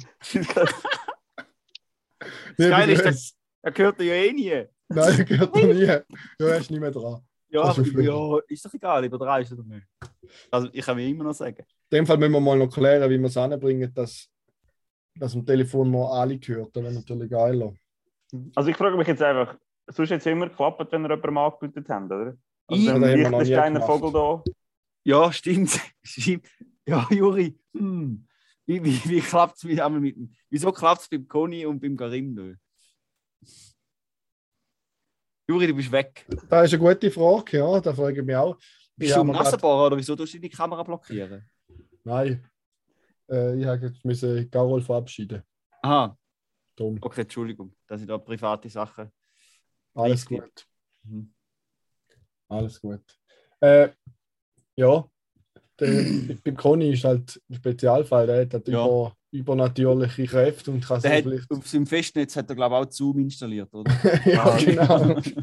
Das Geile ist, Grüße. er gehört dir ja eh nie. Nein, das gehört er nie. Du hast nicht mehr dran. Ja, Das ist ja, ist doch egal, über drei ist oder nicht. Also, ich kann mir immer noch sagen. In dem Fall müssen wir mal noch klären, wie wir es anbringen, dass, dass am Telefon mal alle gehört. Das wäre natürlich geiler. Also ich frage mich jetzt einfach, sonst hat es immer geklappt, wenn ihr jemanden angerufen habt, oder? Also Ich- der haben wir Liechtensteiner gemacht. Vogel da. Ja, stimmt. stimmt. Ja, Juri, hm. wie, wie, wie klappt es mit, einmal mit dem? Wieso klappt es beim Conny und beim Karim nicht? Juri, du bist weg. Das ist eine gute Frage, ja. Da frage ich mich auch. Bist Ich du mir grad- oder wieso tust du deine Kamera blockieren? Nein. Äh, ich habe jetzt müssen Carol verabschieden. Aha, Dumm. okay, Entschuldigung, dass ich da private Sachen. Alles Richtig. gut. Mhm. Alles gut. Äh, ja, der, beim Conny ist halt ein Spezialfall. Der hat halt Ja. über, übernatürliche Kräfte und kann Der hat, vielleicht. auf seinem Festnetz hat er, glaube ich, auch Zoom installiert, oder? ja, genau.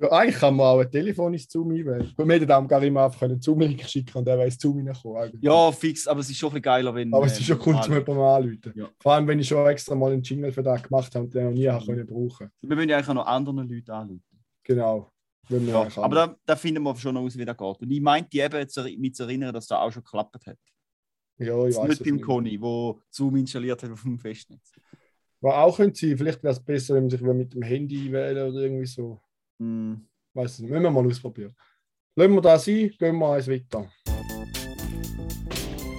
ja, eigentlich kann man auch ein Telefon ins Zoom einwählen. Wir hätten am Karim einfach einen Zoom-Link schicken und der weiß Zoom reinkommen. ja, fix, aber es ist schon bisschen geiler, wenn. Aber es äh, ist schon cool, zum jemanden anrufen. Ja. Vor allem, wenn ich schon extra mal einen Jingle für das gemacht habe und den noch nie habe können brauchen. Wir müssen ja eigentlich auch noch anderen Leute anrufen. Genau. Wenn wir Ja, aber da, da finden wir schon aus, wie das geht. Und ich meinte eben, mich zu erinnern, dass da auch schon geklappt hat. ja, ich weiß nicht beim nicht. Conny, wo Zoom installiert hat auf dem Festnetz. Was auch könnte sein, vielleicht wäre es besser, wenn man sich mit dem Handy einwählen oder irgendwie so. Hm. Weiß nicht. Müssen wir mal ausprobieren. Lassen wir das sein, gehen wir eins weiter.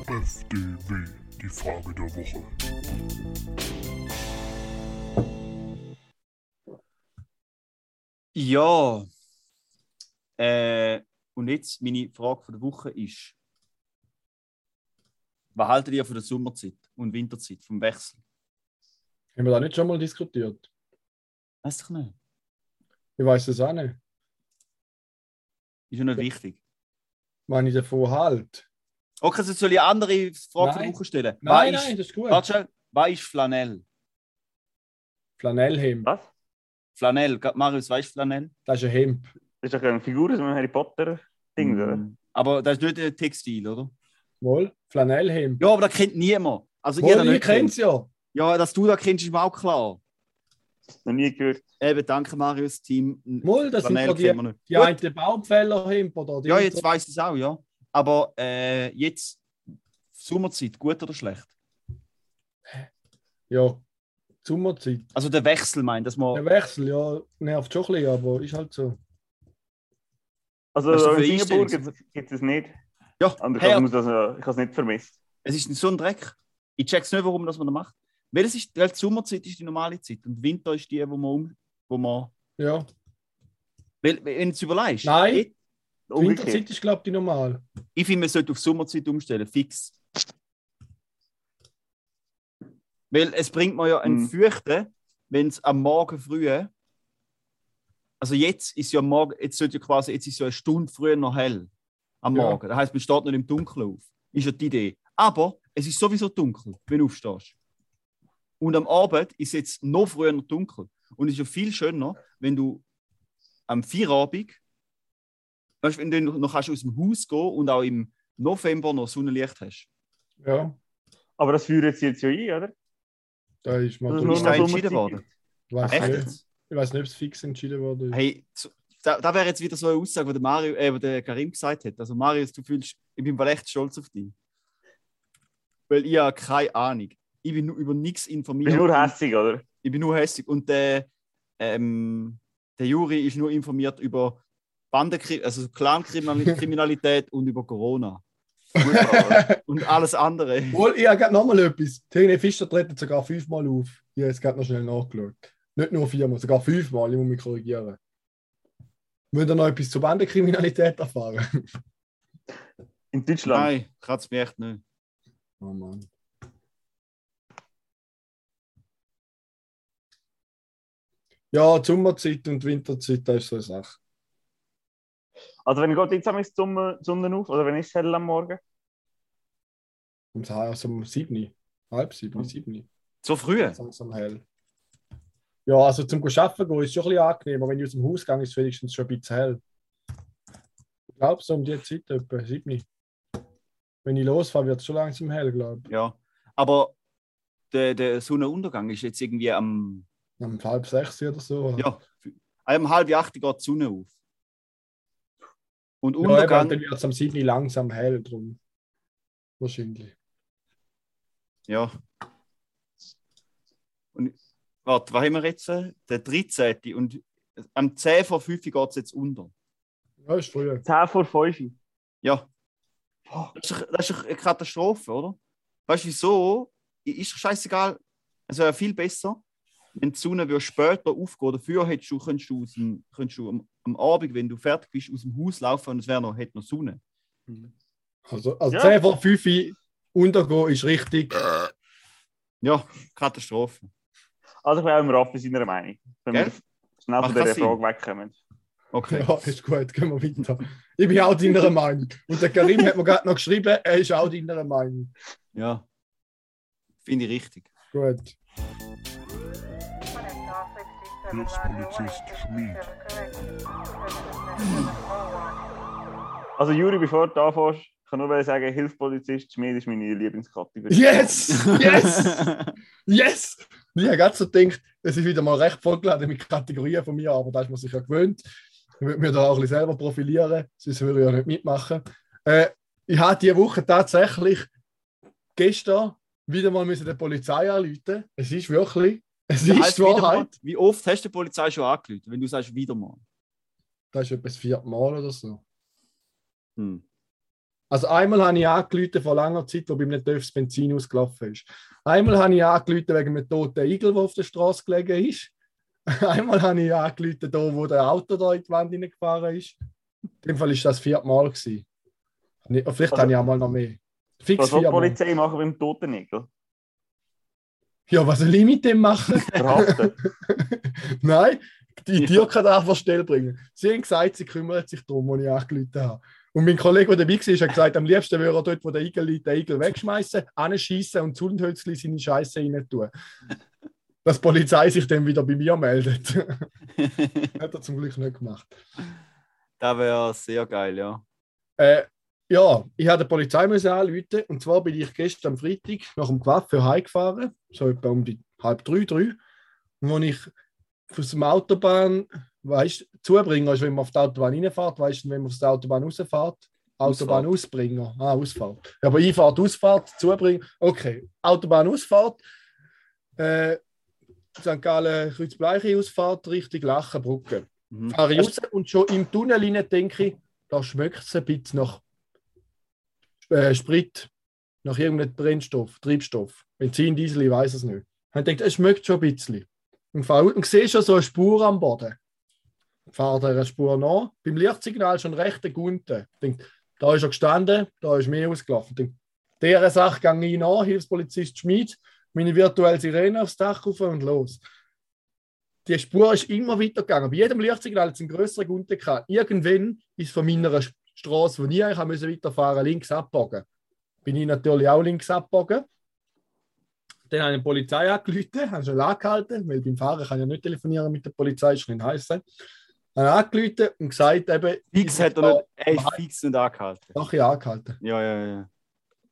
FDW, die Frage der Woche. Ja. Äh, und jetzt meine Frage von der Woche ist: Was haltet ihr von der Sommerzeit und Winterzeit, vom Wechsel? Haben wir da nicht schon mal diskutiert? Weiß ich nicht. Ich weiß es auch nicht. Ist ja nicht wichtig. Wenn ich davon halt. Okay, also soll ich eine andere Frage von Nein. der Woche stellen? Nein, was nein, ist, das ist gut. Warte was ist Flanell? Flanellhemd. Was? Flanell, Marius, weißt du Flanell? Das ist ein Hemd. Das ist doch eine Figur aus einem Harry Potter-Ding, oder? Mm. Aber das ist nicht ein Textil, oder? Wohl, Flanellhemd. Ja, aber das kennt niemand. Also Wohl, jeder ihr kennt es ja. Ja, dass du das kennst, ist mir auch klar. Noch nie gehört. Eben, danke Marius, Team. Wohl, das sind Flanell doch kennen die, die einen Baumfällerhemd oder die Ja, jetzt weiß ich es auch, ja. Aber äh, jetzt, Sommerzeit, gut oder schlecht? Ja, Sommerzeit. Also der Wechsel meint, dass man. Der Wechsel, ja, nervt schon ein bisschen, aber ist halt so. Also ist das in für Singapur gibt es es nicht. Ja, Und habe ich habe es nicht vermisst. es ist so ein Dreck. Ich check's nicht, warum das man da macht. Weil, es ist, weil die Sommerzeit ist die normale Zeit und Winter ist die, wo man. Um, wo man Ja. weil, wenn du es überlegst. Nein. Die Winterzeit ist, glaube ich, die normal. ich finde, man sollte auf Sommerzeit umstellen, fix. Weil es bringt mir ja ein Mhm. Fürchten, wenn es am Morgen früh. Also jetzt ist ja Morgen, jetzt sollte ja quasi, jetzt ist ja eine Stunde früher noch hell am Ja. Morgen. Das heißt, man steht nicht im Dunkeln auf. Ist ja die Idee. Aber es ist sowieso dunkel, wenn du aufstehst. Und am Abend ist jetzt noch früher noch dunkel. Und es ist ja viel schöner, wenn du am Feierabend, weißt, wenn du noch kannst aus dem Haus gehen und auch im November noch Sonnenlicht hast. Ja, Aber das führt jetzt, jetzt ja ein, oder? da ist mal Das Ist da entschieden worden? Ich weiß Echt nicht, ich weiß nicht, ob es fix entschieden wurde. Hey, so, da, da wäre jetzt wieder so eine Aussage, die der, Mario, äh, der Karim gesagt hat. Also Marius, du fühlst, ich bin mal echt stolz auf dich. Weil ich habe keine Ahnung. Ich bin nur über nichts informiert. bist nur hässig, oder? Ich bin nur hässlich. Und der, ähm, der Juri ist nur informiert über Bandenkriminalität, also Clankriminalität und über Corona. Und alles andere. Wohl, ich habe nochmal etwas. Helene Fischer treten sogar fünfmal auf. Ich habe jetzt gerade noch schnell nachgeschaut. Nicht nur viermal, sogar fünfmal. Ich muss mich korrigieren. Wollt ihr noch etwas zur Bandenkriminalität erfahren? In Deutschland. Nein, kann es mir echt nicht. Oh Mann. Ja, die Sommerzeit und die Winterzeit, das ist so eine Sache. Also, wenn geht jetzt am die Sonne, auf, oder wenn ist es hell am Morgen? Um, also um 7, halb 7, 7. So früh? Langsam hell. Ja, also zum Arbeiten gehen ist schon ein bisschen angenehmer. Wenn ich aus dem Haus gehe, ist es wenigstens schon ein bisschen hell. Ich glaube, so um die Zeit, etwa 7. Wenn ich losfahre, wird es schon langsam hell, glaube Ja. Aber der, der Sonnenuntergang ist jetzt irgendwie am, ich. Um halb sechs oder so. ja, um halb acht geht die Sonne auf. Und Ja, eben, Untergang, dann wird es am 7 langsam hell drum. Wahrscheinlich. ja. Und warte, was haben wir jetzt? Der 13. Und am 10 vor 5 geht es jetzt unter. Ja, ist früher. 10 vor 5. Ja. Das ist, das ist eine Katastrophe, oder? Weißt du wieso? Ist scheißegal. Es wäre viel besser, wenn die Sonne würde später aufgehen. Dafür hättest du, könntest du, aus dem, könntest du am, am Abend, wenn du fertig bist, aus dem Haus laufen und es wäre noch, hätte noch Sonne. Also, also Ja. 10 vor 5 untergehen ist richtig. Ja, Katastrophe. Also, ich bin auch im Raffi seiner Meinung. Wenn Gell? wir schnell von dieser Frage wegkommen. Okay. Ja, ist gut, gehen wir weiter. Ich bin auch deiner Meinung. Und der Karim hat mir gerade noch geschrieben, er ist auch deiner Meinung. Ja. Finde ich richtig. Gut. Hilfspolizist Schmied. Also, Juri, bevor du anfängst, kann ich nur sagen, Hilfspolizist Schmied ist meine Lieblingskategorie. Yes! Yes! Yes! Ich habe gerade so gedacht, es ist wieder mal recht vollgeladen mit Kategorien von mir, aber da ist man sich ja gewöhnt. Ich würde mir da auch ein bisschen selber profilieren, sonst würde ich ja nicht mitmachen. Äh, ich habe diese Woche tatsächlich gestern wieder mal müssen der Polizei anrufen. Es ist wirklich, es ist heißt Wahrheit. Wie oft hast du die Polizei schon angelüht, wenn du sagst, wieder mal? Das ist etwa das vierte Mal oder so. Hm. Also einmal habe ich angerufen vor langer Zeit, wo bei mir nicht das Benzin ausgelaufen ist. Einmal habe ich angerufen wegen einem toten Igel, der auf der Straße gelegen ist. Einmal habe ich da, wo der Auto da in die Wand hineingefahren ist. In dem Fall war das das vierte Mal. Gewesen. Vielleicht Also- habe ich auch mal noch mehr. Fix Was soll die. Polizei machen beim Totennigel? Ja, was soll ich mit dem machen? Nein, die Ja. Tierkadaverstelle bringen. Sie haben gesagt, sie kümmern sich darum, wo ich angerufen habe. Und mein Kollege, der dabei war, hat gesagt, am liebsten würde er dort, wo der Igel liegt, den Igel wegschmeißen, anschießen und Zundhölzli seine Scheiße rein tun. Dass die Polizei sich dann wieder bei mir meldet. hat er zum Glück nicht gemacht. das wäre sehr geil, ja. Äh, ja, ich habe die Polizei anrufen und zwar bin ich gestern am Freitag nach dem Gewaffe heimgefahren, so etwa um die halb drei, drei. Und als ich aus dem Autobahn, weißt Zubringer ist, wenn man auf die Autobahn reinfährt, weißt du, wenn man auf die Autobahn rausfährt, Autobahn Ausbringer, ah, Ausfahrt. Ja, aber Einfahrt, Ausfahrt, Zubringer, okay, Autobahn Ausfahrt, äh, St. Gallen, Kreuzbleiche Ausfahrt, Richtung Lachenbrücke Mhm. fahre ich raus und schon im Tunnel rein denke ich, da schmeckt es ein bisschen nach äh, Sprit, nach irgendeinem Brennstoff, Treibstoff. Benzin, Diesel, ich weiß es nicht. Und ich denke, es schmeckt schon ein bisschen. Und, fahre, und sehe schon so eine Spur am Boden. Ich fahre dieser Spur nach. Beim Lichtsignal schon recht eine Gunte. Ich denke, da ist er gestanden, da ist mehr ausgelaufen. Ich denke, dieser Sache gehe ich nach, Hilfspolizist Schmid, meine virtuelle Sirene aufs Dach rauf und los die Spur ist immer weitergegangen. Bei jedem Lichtsignal hat es einen größeren Gunte gehabt. Irgendwann ist von meiner Straße, wo ich eigentlich musste weiterfahren links abbogen. Bin ich natürlich auch links abbogen. Dann habe ich die Polizei angerufen, habe schon angehalten, weil beim Fahren kann ich ja nicht telefonieren mit der Polizei, ist nicht heiß. Habe angerufen und gesagt, eben, Fix ich hat er nicht, ist fix nicht angehalten. Doch, ich angehalten. Ja, ja, ja.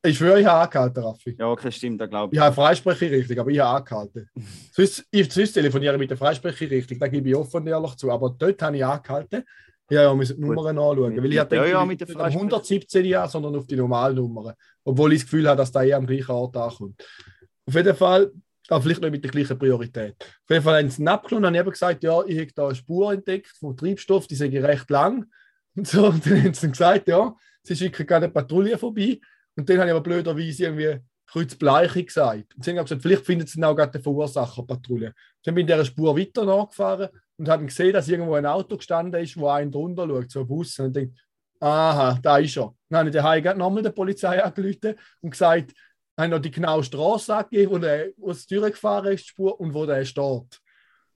Ich schwöre, ich habe angehalten, Raffi. Ja, okay, stimmt, da glaube Ich ich. habe Freisprecheinrichtung, aber ich habe angehalten. Sonst, ich sonst telefoniere mit der Freisprecheinrichtung, da gebe ich offen und ehrlich zu. Aber dort habe ich angehalten. Ja, ja, müssen die Gut. Nummern anschauen. Weil ich Ja, hatte ja, ja, mit der nicht am Freisprech- 117 an, sondern auf die normalen Nummern. Obwohl ich das Gefühl habe, dass da eh am gleichen Ort ankommt. Auf jeden Fall, aber vielleicht nicht mit der gleichen Priorität. Auf jeden Fall haben sie ihn abgenommen und haben eben gesagt, ja, ich habe da eine Spur entdeckt vom Treibstoff, die sei recht lang. Und so, und dann haben sie dann gesagt, ja, sie schicken gerade eine Patrouille vorbei. Und dann habe ich aber blöderweise irgendwie Kreuzbleiche gesagt. Und sie haben gesagt, vielleicht findet sie dann auch gerade den Verursacher Patrouille. Dann bin ich dieser Spur weiter nachgefahren und habe gesehen, dass irgendwo ein Auto gestanden ist, wo einen drunter schaut, so ein Bus. Und ich denke, aha, da ist er. Dann habe ich daheim nochmal der Polizei angerufen und gesagt, habe noch die genaue Straße angegeben, wo der aus der Tür gefahren ist, die Spur, und wo der steht.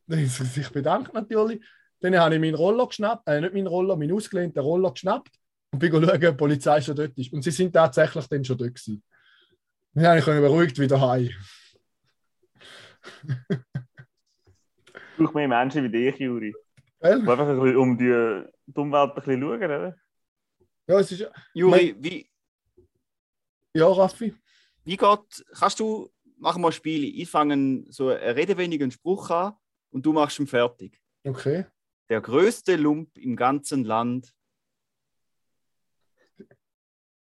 Dann haben sie sich bedankt natürlich. Dann habe ich meinen Roller geschnappt, äh, nicht meinen Roller, meinen ausgelehnten Roller geschnappt und bin schauen, ob die Polizei schon dort ist. Und sie sind tatsächlich dann schon dort gewesen. Dann habe ich beruhigt wieder heim. Ich brauche mehr Menschen wie dich, Juri. Die einfach ein bisschen um die, die Umwelt ein bisschen schauen, oder? Ja, es ist ja. Juri, wie, Ja, Raffi. wie geht, kannst du, machen wir ein Spiel, ich fange so einen redewenigen Spruch an und du machst ihn fertig. Okay. Der größte Lump im ganzen Land.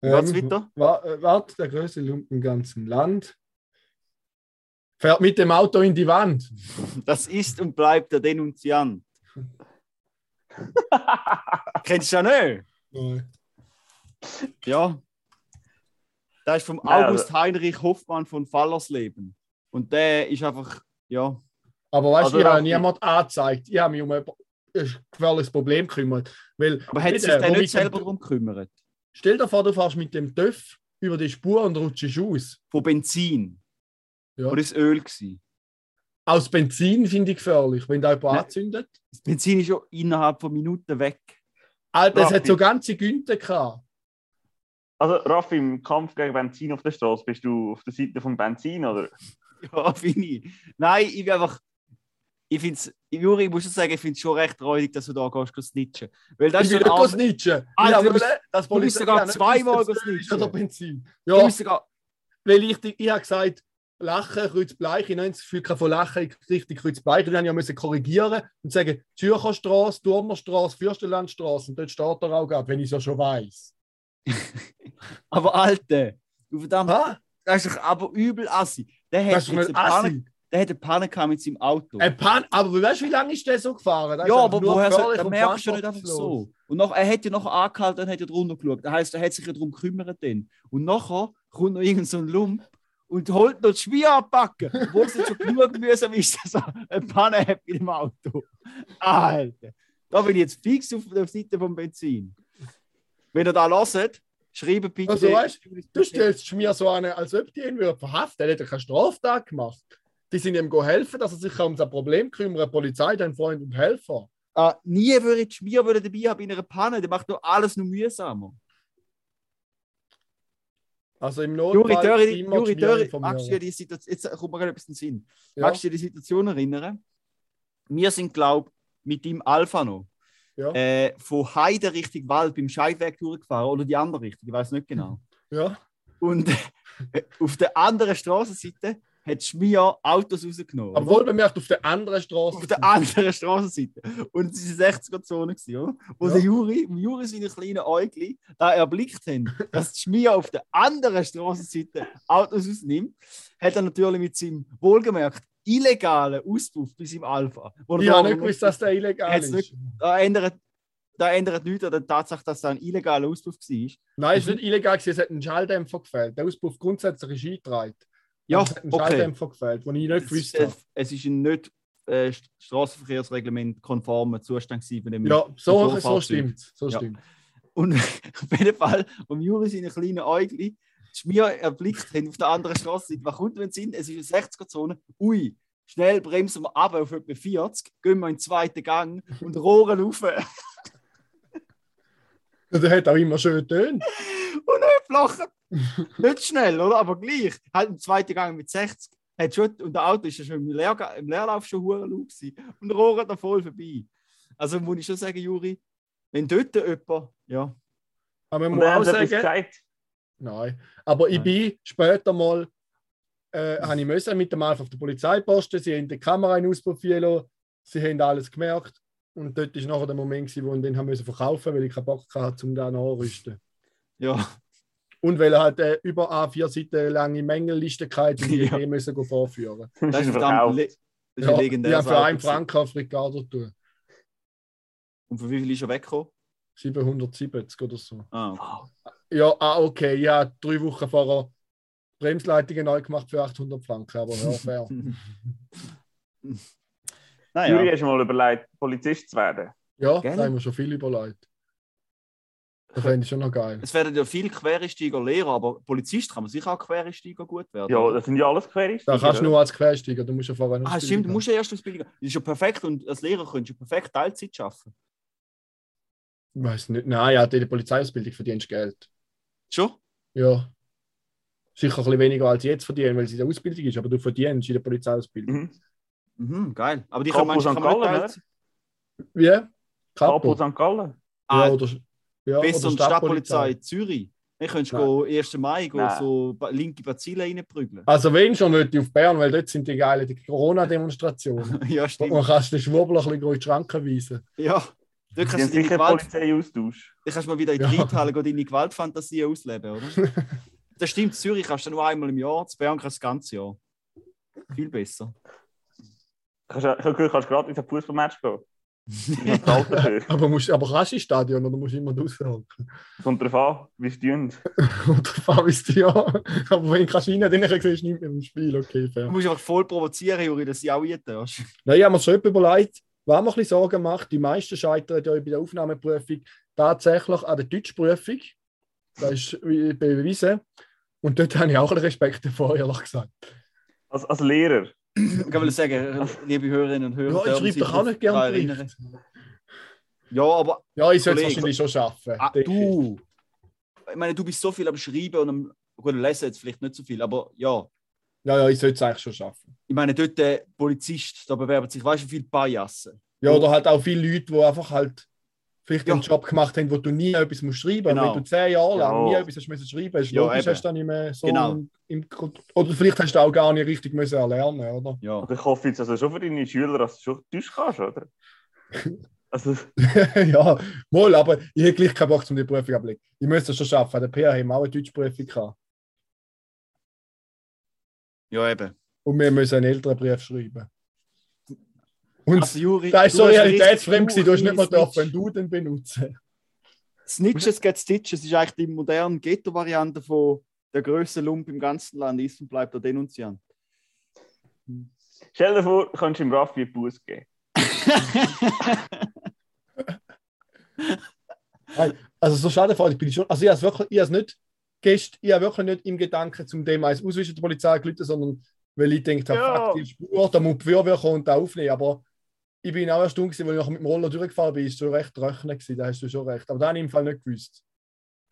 Wie geht's weiter? wa- äh, Warte, der größte Lump im ganzen Land. Fährt mit dem Auto in die Wand. Das ist und bleibt der Denunziant. Kennst du ja nicht? Nein. Ja. Das ist vom August Heinrich Hoffmann von Fallersleben. Und der ist einfach, ja, Aber weißt du, Also, ich habe niemand angezeigt. Ich habe mich um ein gefährliches Problem gekümmert. Weil, aber hat sich der nicht selber darum gekümmert? Stell dir vor, du fährst mit dem TÜV über die Spur und rutschst aus. Von Benzin. Ja. Oder ist es Öl gewesen? Aus Benzin finde ich gefährlich, wenn da jemand Nein. anzündet. Das Benzin ist schon innerhalb von Minuten weg. Alter, es hat so ganze Günther gehabt. Also, Raffi, im Kampf gegen Benzin auf der Straße, bist du auf der Seite vom Benzin, oder? Ja, finde ich. Nein, ich bin einfach. Ich finde es, Juri, ich muss schon sagen, ich finde es schon recht räudig, dass du da gehst, gehst snitchen. Weil das ich ist will schon nicht snitchen. Alter, habe du dass du Polizei- sogar zweimal gesnitcht. Oder Benzin. Du Ja, bist sogar, weil ich, ich habe gesagt, Lachen, Kreuzbleiche. Ich habe das Gefühl gehabt, von Lachen richtig Kreuzbleiche. Dann musste ich ja korrigieren und sagen, Zürcherstraße, Turnerstraße, Fürstenlandstraße. Und dort steht er auch gerade, wenn ich es ja schon weiß. aber Alter, du verdammt, Ah, das ist doch aber übel assi. Der hat, das ist assi. der hat eine Panne gehabt mit seinem Auto. Ein Pan aber weißt du, wie lange ist der so gefahren? Das ja, ist aber woher soll, gefährlich da und merkst du nicht einfach so. Und noch, er hat ja noch angehalten und hat ja drunter geschaut. Das heisst, er hat sich ja darum gekümmert. Dann. Und nachher kommt noch irgendein so ein Lump und holt noch die Schwier abpacken, wo es nicht schon genug mühsam ist, dass er eine Panne hat mit dem Auto. Alter, da bin ich jetzt fix auf der Seite vom Benzin. Wenn ihr da hört, schreibt bitte. Also, weißt Du stellst mir so an, als ob die ihn verhaften. Er hat ja keine Straftat gemacht. Die sind ihm helfen, dass er sich um sein Problem kümmert. Polizei, dein Freund und Helfer. Ah, nie würde ich die Schmier würde dabei haben in einer Panne. Der macht doch alles nur mühsamer. Also im Juri Notfall Dörri, immer Juri Dörri, magst du dir die Situation, jetzt kommt mir gerade etwas in den Sinn. Ja, Magst du dir die Situation erinnern? Wir sind, glaube ich, mit dem Alpha noch ja, äh, von Heide Richtung Wald beim Scheidweg durchgefahren oder die andere Richtung, ich weiß nicht genau. ja. Und äh, auf der anderen Straßenseite hat Schmier Autos rausgenommen. Aber wohl bemerkt, auf der anderen Straße. auf der anderen Straßenseite. Und es war 60er-Zone, gewesen, oder? Wo Ja. der Juri, im Juri seine kleinen Äugli da erblickt haben, dass die Schmier auf der anderen Straßenseite Autos ausnimmt, hat er natürlich mit seinem wohlgemerkt illegalen Auspuff bei seinem Alpha. wo Ich habe nicht gewusst, dass der illegal ist. nicht- Da ändert, da ändert nichts an der Tatsache, dass da ein illegaler Auspuff war. Nein, es ist nicht illegal, es hat einen Schalldämpfer gefällt. Der Auspuff grundsätzlich ist eingetragen. Ja, es okay. Schalldämpfer gefällt, den ich nicht Es, gewusst ist- habe. es ist ein nicht äh, Straßenverkehrsreglement konformer Zustand gewesen Ja, so, so stimmt. So Ja. stimmt. Und auf jeden Fall, um Juri seine kleinen Äugli, Schmier erblickt haben auf der anderen Straße, was kommt, wenn es sind? Es ist eine 60er-Zone. Ui, schnell bremsen wir ab auf etwa 40, gehen wir in den zweiten Gang und rohren rauf. Und Der hat auch immer schön tönt. nicht flachen. Nicht schnell, oder? Aber gleich. Halt im zweiten Gang mit 60. Hat schon, und der Auto ist ja schon im, Lehr im Leerlauf schon hure gewesen. Und rohren da voll vorbei. Also muss ich schon sagen, Juri, wenn dort jemand, ja, Aber man muss auch sagen, nein. Aber ich Nein. bin später mal, äh, habe ich müssen mit dem Alf auf der Polizeiposten, sie haben die Kamera in ausprobieren lassen, sie haben alles gemerkt. Und dort war nachher der Moment, gewesen, wo ich den haben müssen verkaufen weil ich keinen Bock hatte, um den nachzurüsten. ja, Und weil er halt äh, über A4 Seiten lange Mängelliste hatte und die Ja. ja. müssen go vorführen. Das das ist verdammt verkauft. le- das ist Ja, legendäres habe für einen. Franken auf Ricardo tun. Und für wie viel ist er weggekommen? 770 oder so. Ah, okay. Ja, ah, okay. Ich habe drei Wochen vorher Bremsleitungen neu gemacht für 800 Franken, aber ja, fair. Juri, Naja, hast du mal überlegt, Polizist zu werden? Ja, Gell? da haben wir schon viel überlegt. Das fände ich schon noch geil. es werden ja viele Quereinsteiger Lehrer, aber Polizist kann man sicher auch Quereinsteiger gut werden. Ja, das sind ja alles Quereinsteiger. Da kannst du nur als Quersteiger, du musst ja vorher eine Ah, stimmt, du musst ja erst Ausbildung. Das ist ja perfekt und als Lehrer könntest du perfekt Teilzeit arbeiten. Ich weiß nicht. Nein, ja, die Polizeiausbildung verdienst Geld. Schon? Ja. Sicher ein bisschen weniger als jetzt verdienen, weil es in der Ausbildung ist, aber du verdienst in der Polizeiausbildung. Mhm. Mhm, geil. Aber die Capo kann man, St. Gallen, Wie? Capo Capo. St. Gallen. Ah, Ja, oder, ja, besser oder und Stadtpolizei Zürich. Dann könntest du go 1. Mai go so linke Bazillen reinprügeln. Also wenn schon, würde ich auf Bern, weil dort sind die geilen die Corona-Demonstrationen. ja, Und stimmt. man kannst den Schwurbel ein bisschen in die Schranken weisen. Ja. Dort Die kannst du sicher Gewalt, Polizeiaustausch. dann kannst du mal wieder in die Ja. Reithalle deine Gewaltfantasie ausleben, oder? das stimmt, Zürich kannst du nur einmal im Jahr, zu Bern kannst du das ganze Jahr. Viel besser. Kannst du- Ich habe gehört, kannst du gerade in ein Fußballmatch gehen. Aber, musst, aber kannst du ins Stadion oder musst du immer raushalten? Kommt drauf an, wie es tun. Oder fahr ins ja. Aber wenn du kannst rein, dann siehst du nicht mehr im Spiel. Okay, Du fair. musst einfach voll provozieren, Juri, dass sie auch eintäuscht. Nein, ich habe mir schon überlegt, was mir ein bisschen Sorgen macht. Die meisten scheitern ja bei der Aufnahmeprüfung tatsächlich an der Deutschprüfung. Das ist wie- bewiesen. Und dort habe ich auch ein bisschen Respekt davor, ehrlich gesagt. Als, als Lehrer. Ich kann sagen, liebe Hörerinnen und Hörer, Ja, ich schreibe doch auch nicht gerne. Ja, aber Ja, ich sollte es wahrscheinlich schon schaffen. ah, du, ich meine, du bist so viel am Schreiben und am gut, lesen jetzt vielleicht nicht so viel, aber ja, Ja, ja, ich sollte es eigentlich schon schaffen. ich meine, dort der Polizist, da bewerben sich, weißt du, viele Pajassen. Ja, Ja. oder halt auch viele Leute, die einfach halt vielleicht Ja. einen Job gemacht haben, wo du nie etwas musst schreiben musst. Genau. Wenn du zehn Jahre lang Ja. nie etwas hast müssen schreiben ist Ja, logisch, eben. hast du dann nicht mehr so Genau. im, Oder vielleicht hast du auch gar nicht richtig müssen erlernen, oder? Ja. Also ich hoffe jetzt also schon für deine Schüler, dass du schon Deutsch kannst, oder? Also, ja, wohl, aber ich hätte gleich keinen Bock, um die Prüfung ablegen. Ich müsste es schon schaffen. Der PH haben auch eine Deutschprüfung gehabt. ja, eben. Und wir müssen einen älteren Brief schreiben. Und Also, Juri, da ist so hast realitätsfremd gewesen, du hast nicht mal dürfen du den benutzen. Snitches get Stitches ist eigentlich die moderne Ghetto-Variante von der grösste Lump im ganzen Land ist und bleibt der Denunziant. stell dir vor, du könntest im Raffi einen Bus geben. Also so schade ich bin ich schon. Also ich habe es wirklich, ich habe es nicht gest, ich habe wirklich nicht im Gedanken zum Thema als Auswischen der Polizei gelitten, sondern weil ich denkt habe, Ja. fuck, die Spur, da muss die Feuerwehr kommen und da aufnehmen. Aber ich bin auch erstaunt gewesen, weil ich nachher mit dem Roller durchgefahren bin, ist schon recht trocken gewesen, da hast du schon recht. Aber da habe ich im Fall nicht gewusst.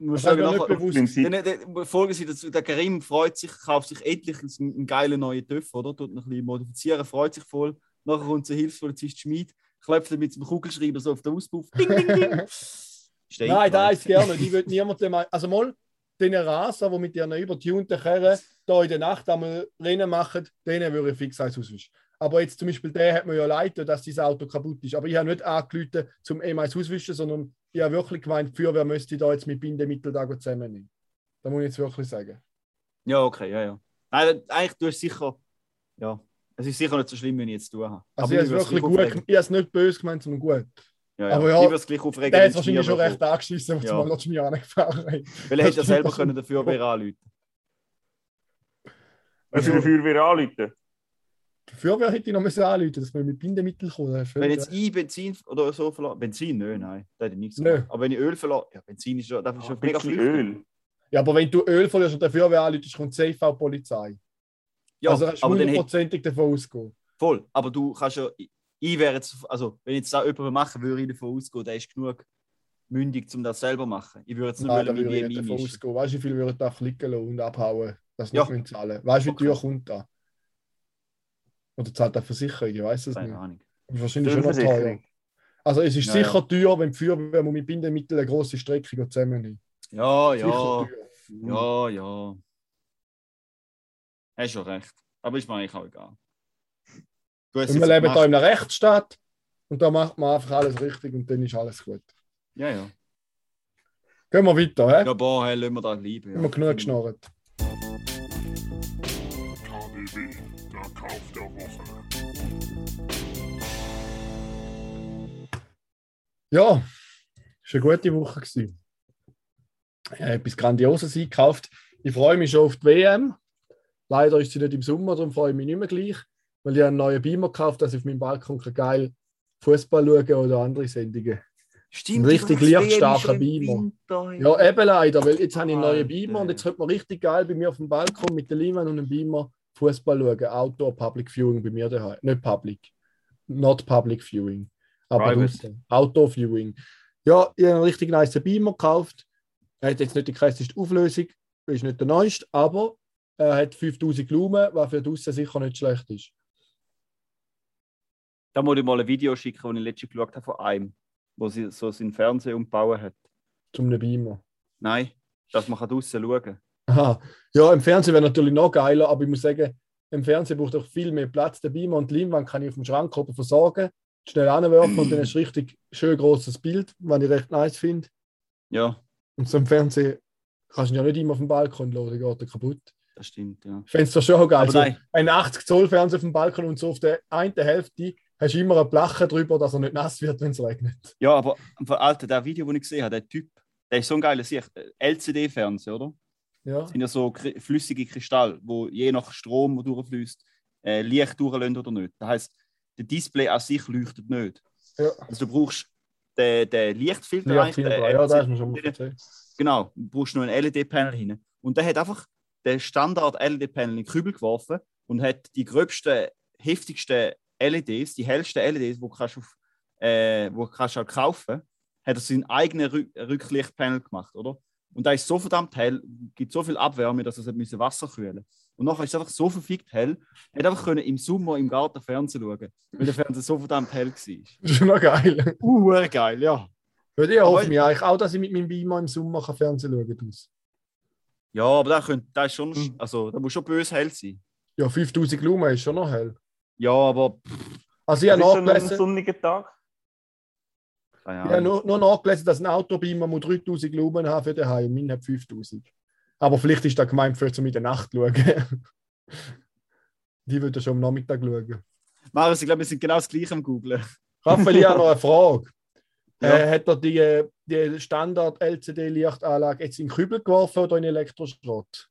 Hat sagen, nicht bewusst. Dann, dann, folgen Sie dazu, der Karim freut sich, kauft sich endlich einen, einen geilen neuen TÜV, oder? Tut noch ein bisschen modifizieren, freut sich voll. Nachher kommt der Hilfspolizist Schmid, klopft mit dem Kugelschreiber so auf den Auspuff. Ding, ding, ding. Nein, da ist gerne. Ich würde niemandem. Also mal den Raser, die mit ihren übertunten Kerren da in der Nacht einmal Rennen machen, denen würde ich fix eins auswischen. Aber jetzt zum Beispiel der hat mir ja leid, dass dieses Auto kaputt ist. Aber ich habe nicht angerufen, zum eins auswischen, sondern ich habe wirklich gemeint, die Feuerwehr müsste da jetzt mit Bindemittel da zusammennehmen. Da muss ich jetzt wirklich sagen. Ja, okay, ja, ja. Nein, eigentlich, du hast sicher. Ja, es ist sicher nicht so schlimm, wenn ich jetzt zu tun habe. Also Aber ich habe es wirklich gut, ich habe es nicht böse gemeint, sondern gut. Ja, ja. aber ja, ich würde es gleich aufregen. Der hat wenn's wahrscheinlich schon recht angeschissen, was Ja. mal noch zu mir angefahren hat. Weil er hätte ja selber können dafür Feuerwehr anrufen Also die Feuerwehr anrufen. Die Feuerwehr hätte ich noch müssen anrufen, dass wir mit Bindemittel kommen. Das ist Wenn jetzt ich Benzin oder so verlasse. Benzin, nö, nein. Das hätte ich nichts gemacht. Aber wenn ich Öl verlasse. Ja, Benzin ist schon, das ist schon Ein mega flüchtig. Öl. Ja, aber wenn du Öl verlierst und der Feuerwehr anrufst, kommt safe auch die Polizei. Ja, also hast du hundertprozentig davon ausgehen. voll. Aber du kannst ja. Ich, wäre jetzt. Also, wenn ich jetzt da jemanden machen würde, ich davon ausgehen, der ist genug mündig, um das selber zu machen. Ich würde jetzt nicht Nein, wollen, wie ich davon ausgehen. Weißt du, wie viel würde ich da klicken lassen und abhauen, dass sie Ja. nicht zahlen Weißt du, wie Okay. teuer kommt da? Oder zahlt der Versicherung? Ich weiß es nicht. Keine Ahnung. Aber wahrscheinlich schon noch teuer. Also es ist Ja, sicher teuer, wenn die Feuerwehr mit Bindemittel eine grosse Strecke gehen zusammennehmen. Ja, ja. Ja, ja. Hast schon recht. Aber ist mir eigentlich auch egal. Du wir leben gemacht. da in einer Rechtsstaat und da macht man einfach alles richtig und dann ist alles gut. Ja, ja. Gehen wir weiter, hä? Ja, boah, hey, lassen wir da bleiben. Ja. Haben wir genug geschnarrt. Kauf der Woche. Ja, es war eine gute Woche. gewesen. Ich habe etwas Grandioses eingekauft. Ich freue mich schon auf die WM. Leider ist sie nicht im Sommer, darum freue ich mich nicht mehr gleich, weil ich einen neuen Beamer gekauft habe, dass ich auf meinem Balkon kann geil Fußball schauen oder andere Sendungen. Stimmt, Ein richtig lichtstarker Beamer. Winter, Ja, eben leider, weil jetzt habe ich einen neuen. Beamer und jetzt könnte man richtig geil bei mir auf dem Balkon mit der Leinwand und einem Beamer Fußball schauen. Outdoor Public Viewing bei mir daheim. Nicht Public. Not Public Viewing. Aber. Outdoor Viewing. Ja, ich habe einen richtig nice Beamer gekauft. Er hat jetzt nicht die krasseste Auflösung, ist nicht der neueste, aber er hat 5000 Lumen, was für draussen sicher nicht schlecht ist. Da muss ich mal ein Video schicken, das ich letztens geschaut habe von einem, wo sie so seinen Fernseher umbauen hat. Zum Beamer. Nein, dass man draußen schauen kann. Aha. Ja, im Fernsehen wäre natürlich noch geiler, aber ich muss sagen, im Fernsehen braucht auch viel mehr Platz. Der Beamer und die Leinwand kann ich auf dem Schrank oben versorgen, schnell anwerfen und dann ist richtig schön großes Bild, was ich recht nice finde. Ja, Und so im Fernsehen kannst du ja nicht immer auf dem Balkon der geht er kaputt. das stimmt, ja. Ich fände es doch schon geil. Aber So, nein, ein 80 Zoll Fernseher auf dem Balkon und so auf der einen Hälfte hast du immer ein Plache drüber, dass er nicht nass wird, wenn es regnet. ja, aber Alter, das Video, das ich gesehen habe, der Typ, der ist so ein geiler Sicht. LCD-Fernseher, oder? Ja. Das sind ja so flüssige Kristalle, wo je nach Strom, der durchfließt, äh, Licht durchlassen oder nicht. Das heißt, der Display an sich leuchtet nicht. Ja. Also du brauchst den, den Lichtfilter. Lichtfilter, den ja, da ist schon mal erzählt. Genau, du brauchst nur ein LED-Panel hin. Und der hat einfach den Standard-LED-Panel in den Kübel geworfen und hat die gröbsten, heftigsten LEDs, die hellsten LEDs, die du kannst auf, äh, wo du kannst auch kaufen hat er seinen eigenen Rü Rücklichtpanel gemacht, oder? Und da ist so verdammt hell, gibt so viel Abwärme, dass er es müssen Wasser kühlen Und nachher ist es einfach so verfickt hell, er hat einfach können im Sommer im Garten Fernsehen schauen, weil der Fernseher so verdammt hell war. Das ist schon noch geil. Uh, geil, ja. Weil ich hoffe mir eigentlich auch, dass ich mit meinem Beamer im Sommer kann Fernsehen schauen kann. Ja, aber da, ist schon, Mhm. also da muss schon böse hell sein. Ja, 5000 Lumen ist schon noch hell. Ja, aber Also ich Das habe ist so ein nachgelesen, sonniger Tag. Keine ich habe Ahnung. nur, nur nachgelesen, dass ein Autobeamer muss 3000 Lumen haben für daheim und mein hat 5000. Aber vielleicht ist da gemeint, für zum in der Nacht schauen. Die würde schon am Nachmittag schauen. Marius, ich glaube, wir sind genau das gleiche am Googlen. Raphael, ich habe noch eine Frage. Ja. Äh, hat er die, die Standard-LCD-Lichtanlage jetzt in den Kübel geworfen oder in Elektroschrott?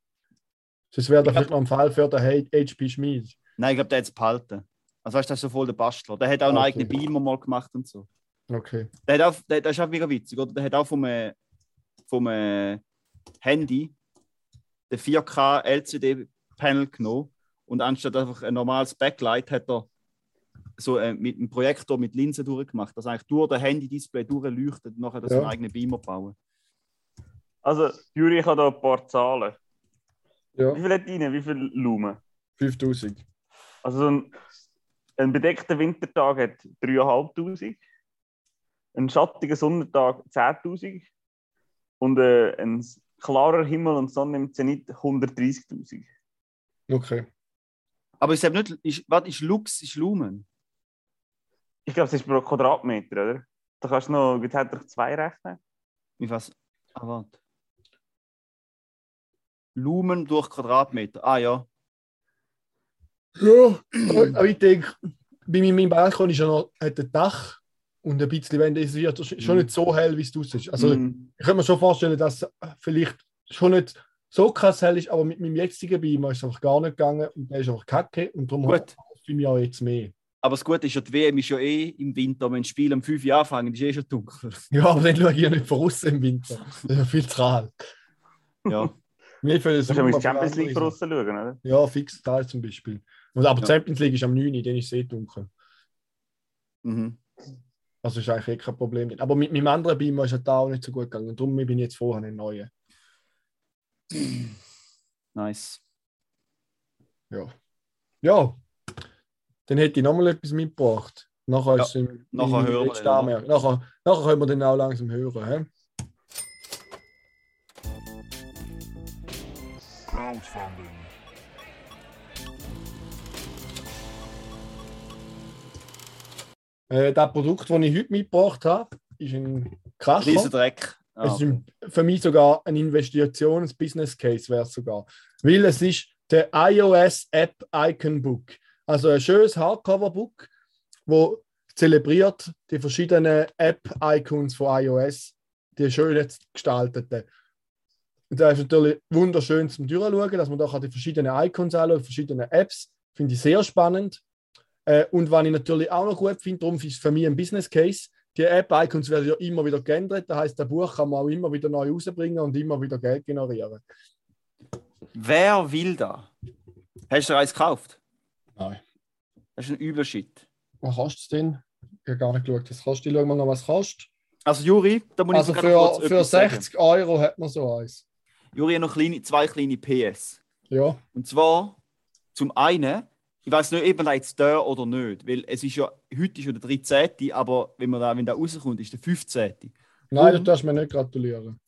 Das wäre vielleicht noch ein Fall für den HP Schmid. Nein, ich glaube, der hat es behalten. Also weißt du, das ist so voll der Bastler. Der hat auch einen Okay. eigenen Beamer mal gemacht und so. Okay. Der hat auch, der, das ist auch mega witzig, oder? Der hat auch vom, äh, vom äh, Handy den 4K LCD-Panel genommen und anstatt einfach ein normales Backlight hat er so äh, mit einem Projektor mit Linsen durchgemacht, dass eigentlich durch das Handy-Display durchleuchtet und nachher das Ja. einen eigenen Beamer bauen. Also, Juri, ich habe da ein paar Zahlen. Ja, Wie viel hat rein? Wie viel Lumen? 5000. Also, so ein, ein bedeckter Wintertag hat 3'500. Ein schattiger Sonnentag 10.000. Und äh, ein klarer Himmel und Sonne im Zenit 130.000. Okay. Aber ich sage nicht, ist, was ist Lux, ist Lumen? Ich glaube, es ist pro Quadratmeter, oder? Da kannst du noch, er zwei rechnen. Wie was? Ah, warte. Lumen durch Quadratmeter. Ah ja. Ja, aber ich denke, bei meinem meinem Balkon ist ja noch hat ein Dach und ein bisschen Wände. Es wird schon nicht so hell, wie es draussen ist. Also, Mm. ich kann mir schon vorstellen, dass vielleicht schon nicht so krass hell ist, aber mit meinem jetzigen Beamer ist es einfach gar nicht gegangen und der ist einfach kacke und darum hoffe ich mir auch jetzt mehr. Aber das Gute ist ja, die WM ist ja eh im Winter, wenn das Spiel um 5 Uhr anfangen, ist eh schon dunkel. Ja, aber dann schaue ich ja nicht von außen im Winter. Das ist ja viel zu kalt. Ja. Mir Du kannst mal die Champions League andere außen schauen, oder? Ja, fix Teil zum Beispiel. Und, aber Ja. Champions League ist am 9. Uhr, dann ist es eh dunkel. Mhm. Also ist eigentlich eh kein Problem. Aber mit meinem anderen Beamer ist es auch nicht so gut gegangen. Und darum bin ich jetzt vorher einen neuen. Nice. Ja. Ja. Dann hätte ich nochmal etwas mitgebracht. Nachher, Ja, ist im, nachher im hören wir den? Anmerk- nachher, nachher können wir den auch langsam hören. He? Crowdfunding. Äh, das Produkt, das ich heute mitgebracht habe, ist ein Kracher. Riesendreck. Ah, Es ist ein, für mich sogar ein Investition, ein Business Case wäre es sogar. Weil es ist der iOS App Icon Book. Also ein schönes Hardcover-Book, wo zelebriert die verschiedenen App-Icons von iOS, die schön jetzt gestalteten. Und da ist natürlich wunderschön zum Durchschauen, dass man da die verschiedenen Icons anschauen, die verschiedenen Apps. Finde ich sehr spannend. Äh, und was ich natürlich auch noch gut finde, darum ist es für mich ein Business Case. Die App-Icons werden ja immer wieder geändert. Das heißt, das Buch kann man auch immer wieder neu rausbringen und immer wieder Geld generieren. Wer will da? Hast du eins gekauft? Nein. Das ist ein übler Shit. Was kostet es denn? Ich habe gar nicht geschaut, was kostet. Ich schaue mal noch, was kostet. Also Juri, da muss Also ich kurz für, für etwas sagen. 60 Euro hat man so eins. Juri hat noch kleine, zwei kleine PS. Ja. Und zwar zum einen, ich weiß nicht, ob man da jetzt da oder nicht, weil es ist ja, heute ist ja der 13., aber wenn man da, wenn da rauskommt, ist der 15. Nein, du darfst mir nicht gratulieren.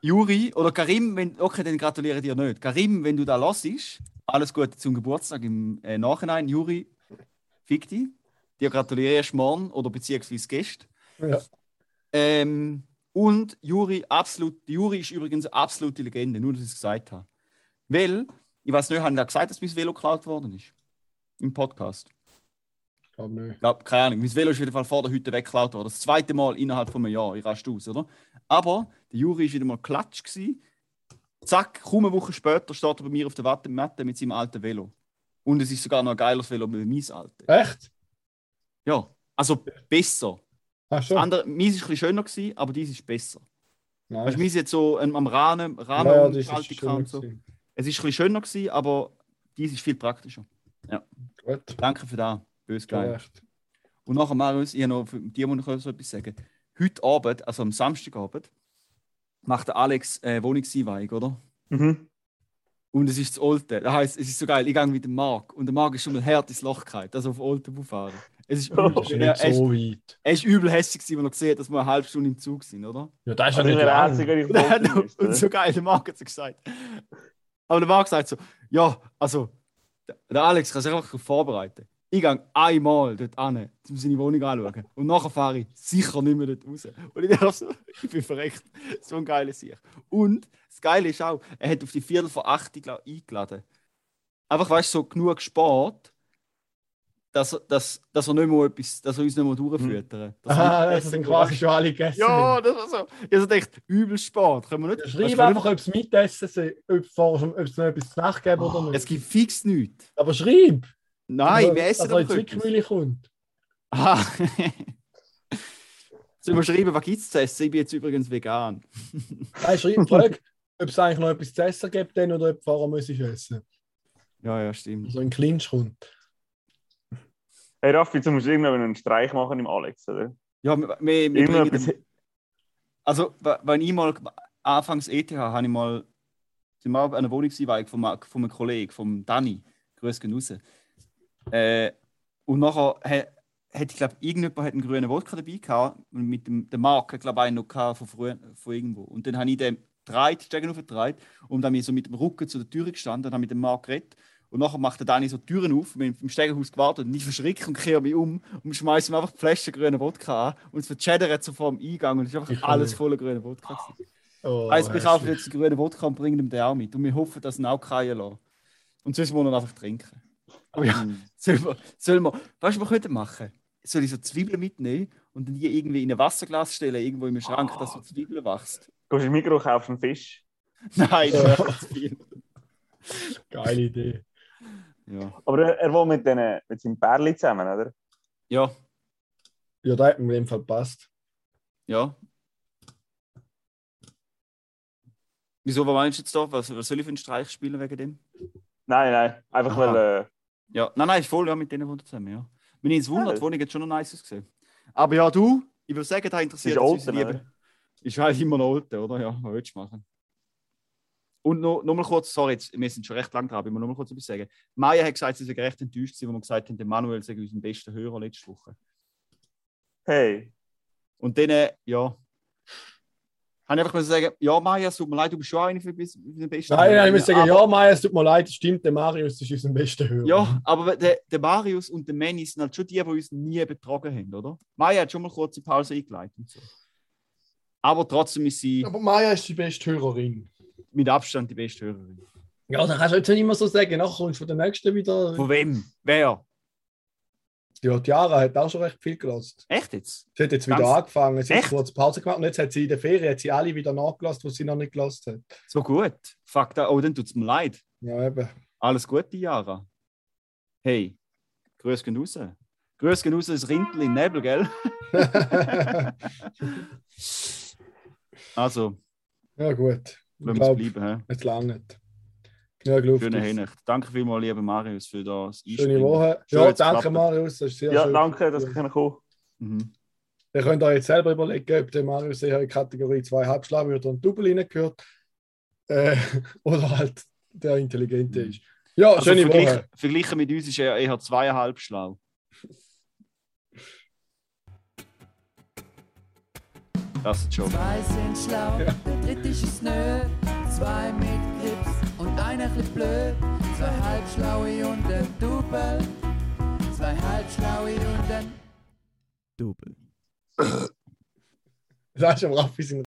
Juri oder Karim, wenn, okay, dann gratuliere dir nicht. Karim, wenn du da lassest, alles Gute zum Geburtstag im äh, Nachhinein. Juri, fick dich. Dir gratuliere ich morgen oder beziehungsweise gestern. Ja. Ähm, und Juri, absolut, Juri ist übrigens eine absolute Legende, nur dass ich es gesagt habe. Weil, ich weiß nicht, haben da gesagt, dass mein Velo geklaut worden ist? Im Podcast. Ich glaube nicht. Ich glaube, keine Ahnung. Mein Velo ist auf jeden Fall vor der Hütte weggeklaut worden. Das zweite Mal innerhalb von einem Jahr. Ich raste aus, oder? Aber der Juri war wieder mal klatsch. Gewesen. Zack, kaum eine Woche später steht er bei mir auf der Wattenmatte mit seinem alten Velo. Und es ist sogar noch ein geiles Velo wie mein altes. Echt? Ja, also besser. Ach Das schon. andere, meins war ein bisschen schöner, gewesen, aber dies ist besser. Nein. Weißt du, meins jetzt so ähm, am Rahmen, Rahmen ja, ja, und so. gewesen. Es ist ein bisschen schöner, gewesen, aber dies ist viel praktischer. Gut. Danke für das. Bös geil. Und nachher, Marius, ich noch für die, muss ich so etwas sagen. Heute Abend, also am Samstagabend, macht der Alex äh, Wohnungseinweihung, oder? Mhm. Und es ist das Alte. Das heisst, es ist so geil, ich gehe mit dem Marc. Und der Marc ist schon mal hart ins Loch gefallen, also auf Olten fahren. Es ist übel, Das ist ja er, er, ist, so weit. er ist übel hässlich, gewesen, als er gesehen hat, dass wir eine halbe Stunde im Zug sind, oder? Ja, das ist ja Also nicht der. Einzige, der Und, und so geil, der Marc hat so gesagt. Aber der Marc sagt so: Ja, also, der- Alex kann sich einfach vorbereiten. Ich gehe einmal dort an, um seine Wohnung anschauen. Und nachher fahre ich sicher nicht mehr dort raus. Und ich dachte so, ich bin verreckt. So ein geiler Sieg. Und das Geile ist auch, er hat auf die Viertel vor 8 gla- eingeladen. Einfach, weißt du, so genug Sport, dass, er- dass, dass, er nicht mehr etwas, dass er uns nicht mehr durchfüttern. Dass er Ah, nicht das sind quasi schon alle gegessen. Ja, das war so. Ich habe gedacht, übel Sport. Können wir nicht. Schreib einfach, ob es Mitessen sind, ob es noch etwas zu Nacht geben oder nicht. Es gibt fix nichts. Aber schreib! Nein, dass wir essen dass er in doch etwas. Zwickmühle kommt. Ah. Sollen wir schreiben, was gibt es zu essen? Ich bin jetzt übrigens vegan. Nein, schreib, frag, ob es eigentlich noch etwas zu essen gibt dann, oder ob die Fahrer muss ich essen. Ja, ja, stimmt. Also in Clinch kommt. Hey Raffi, jetzt musst du irgendwann einen Streich machen im Alex, oder? Ja, wir, wir, wir bringen dem, Also, wenn ich mal anfangs ETH habe ich mal sind wir an einer Wohnungseinweihung von, einem- von einem Kollegen, vom Dani. Grüß raus. Äh, und nachher he- hätte ich glaube, irgendjemand hat einen grünen Wodka dabei gehabt. Und mit dem, der Marc, ich glaube, einen noch gehabt von, früher, von irgendwo. Und dann habe ich den dreit, Stegen aufgedreht und dann bin ich so mit dem Rücken zu der Tür gestanden und habe mit dem Marc geredet. Und nachher macht der Dani so die Türen auf, wir haben im Stegenhaus gewartet und ich verschrecke und kehre mich um und schmeiße ihm einfach die Flasche grünen Wodka an und es vercheddert so vor dem Eingang und es ist einfach Ich alles voller grüner Wodka. Oh, Heißt, wir kaufen jetzt den grünen Wodka und bringen ihm den auch mit. Und wir hoffen, dass er ihn auch keinen lassen. Und sonst muss er ihn einfach trinken. Aber ja, sollen wir, sollen wir, weißt du, was wir könnten machen? Soll ich so Zwiebeln mitnehmen und dann die irgendwie in ein Wasserglas stellen, irgendwo im Schrank, dass so Zwiebeln wächst? Gehst du im Mikro kaufen Fisch? Nein, das wäre zu viel. Geile Idee. Ja. Aber er, er wohnt mit, den, mit seinem Pärli zusammen, oder? ja, Ja, da hat in dem Fall passt. ja. Wieso, was meinst du jetzt da? Was, was soll ich für einen Streich spielen wegen dem? Nein, nein. Einfach Aha. weil. Äh, Ja, nein, nein, ist voll, ja, mit denen wohnt zusammen, ja. Wenn ich ins Wunder, Ja, Wohnung hat schon noch nice ausgesehen. Aber ja, du, ich würde sagen, da interessiert Ist uns oder? Ist halt immer noch Olten, oder? Ja, was willst du machen? Und noch, noch mal kurz, sorry, jetzt, wir sind schon recht lang dran, aber ich muss noch mal kurz etwas sagen. Maya hat gesagt, sie sei recht enttäuscht, wo wir gesagt haben, der Manuel sei unser bester Hörer letzte Woche. Hey, Und dann, äh, ja, habe ich einfach müssen sagen, ja, Maya, es tut mir leid, du bist schon einer von den besten Nein, nein, ich muss sagen, aber, ja, Maya, es tut mir leid, es stimmt, der Marius ist unser bester Hörer. Ja, aber der, der Marius und der Manny sind halt schon die, die uns nie betrogen haben, oder? Maya hat schon mal kurze Pause eingeleitet und so. Aber trotzdem ist sie Aber Maya ist die beste Hörerin. Mit Abstand die beste Hörerin. Ja, dann kannst du jetzt nicht immer so sagen, nachher kommst du von der nächsten wieder. Von wem? Wer? Ja, die Jara hat auch schon recht viel gelassen. Echt jetzt? Sie hat jetzt wieder Ganz- angefangen, sie hat Echt? kurz Pause gemacht und jetzt hat sie in der Ferien hat sie alle wieder nachgelassen, die sie noch nicht gelassen hat. So gut. Fuck, da, oh, dann tut es mir leid. Ja, eben. Alles Gute, Jara. Hey, grüß gehen raus. Grüß gehen raus, das Rindl im Nebel, gell? Also, ja, gut. Lassen wir es bleiben. He? jetzt lange nicht. Ja, Luft Schöne. Hinricht. Danke vielmals, lieber Marius, für das Schöne Woche. Schön, Ja, danke. Marius, das ist sehr ja, schön. danke, dass ich kommen. Mhm. Ihr könnt euch jetzt selber überlegen, ob der Marius eher in Kategorie 2 Halbschlag oder ein Double reingehört. Äh, oder halt der Intelligente ist. Ja, Also schöne verglichen, Woche. verglichen mit uns ist er eher zweieinhalb schlau. Das ist schon. Zwei sind schlau, der dritte ist nö. Zwei mit Grips und einer chli blöd. Zwei halbschlaue und ein Double. Zwei halbschlaue und ein Double. Ist am Raffi sein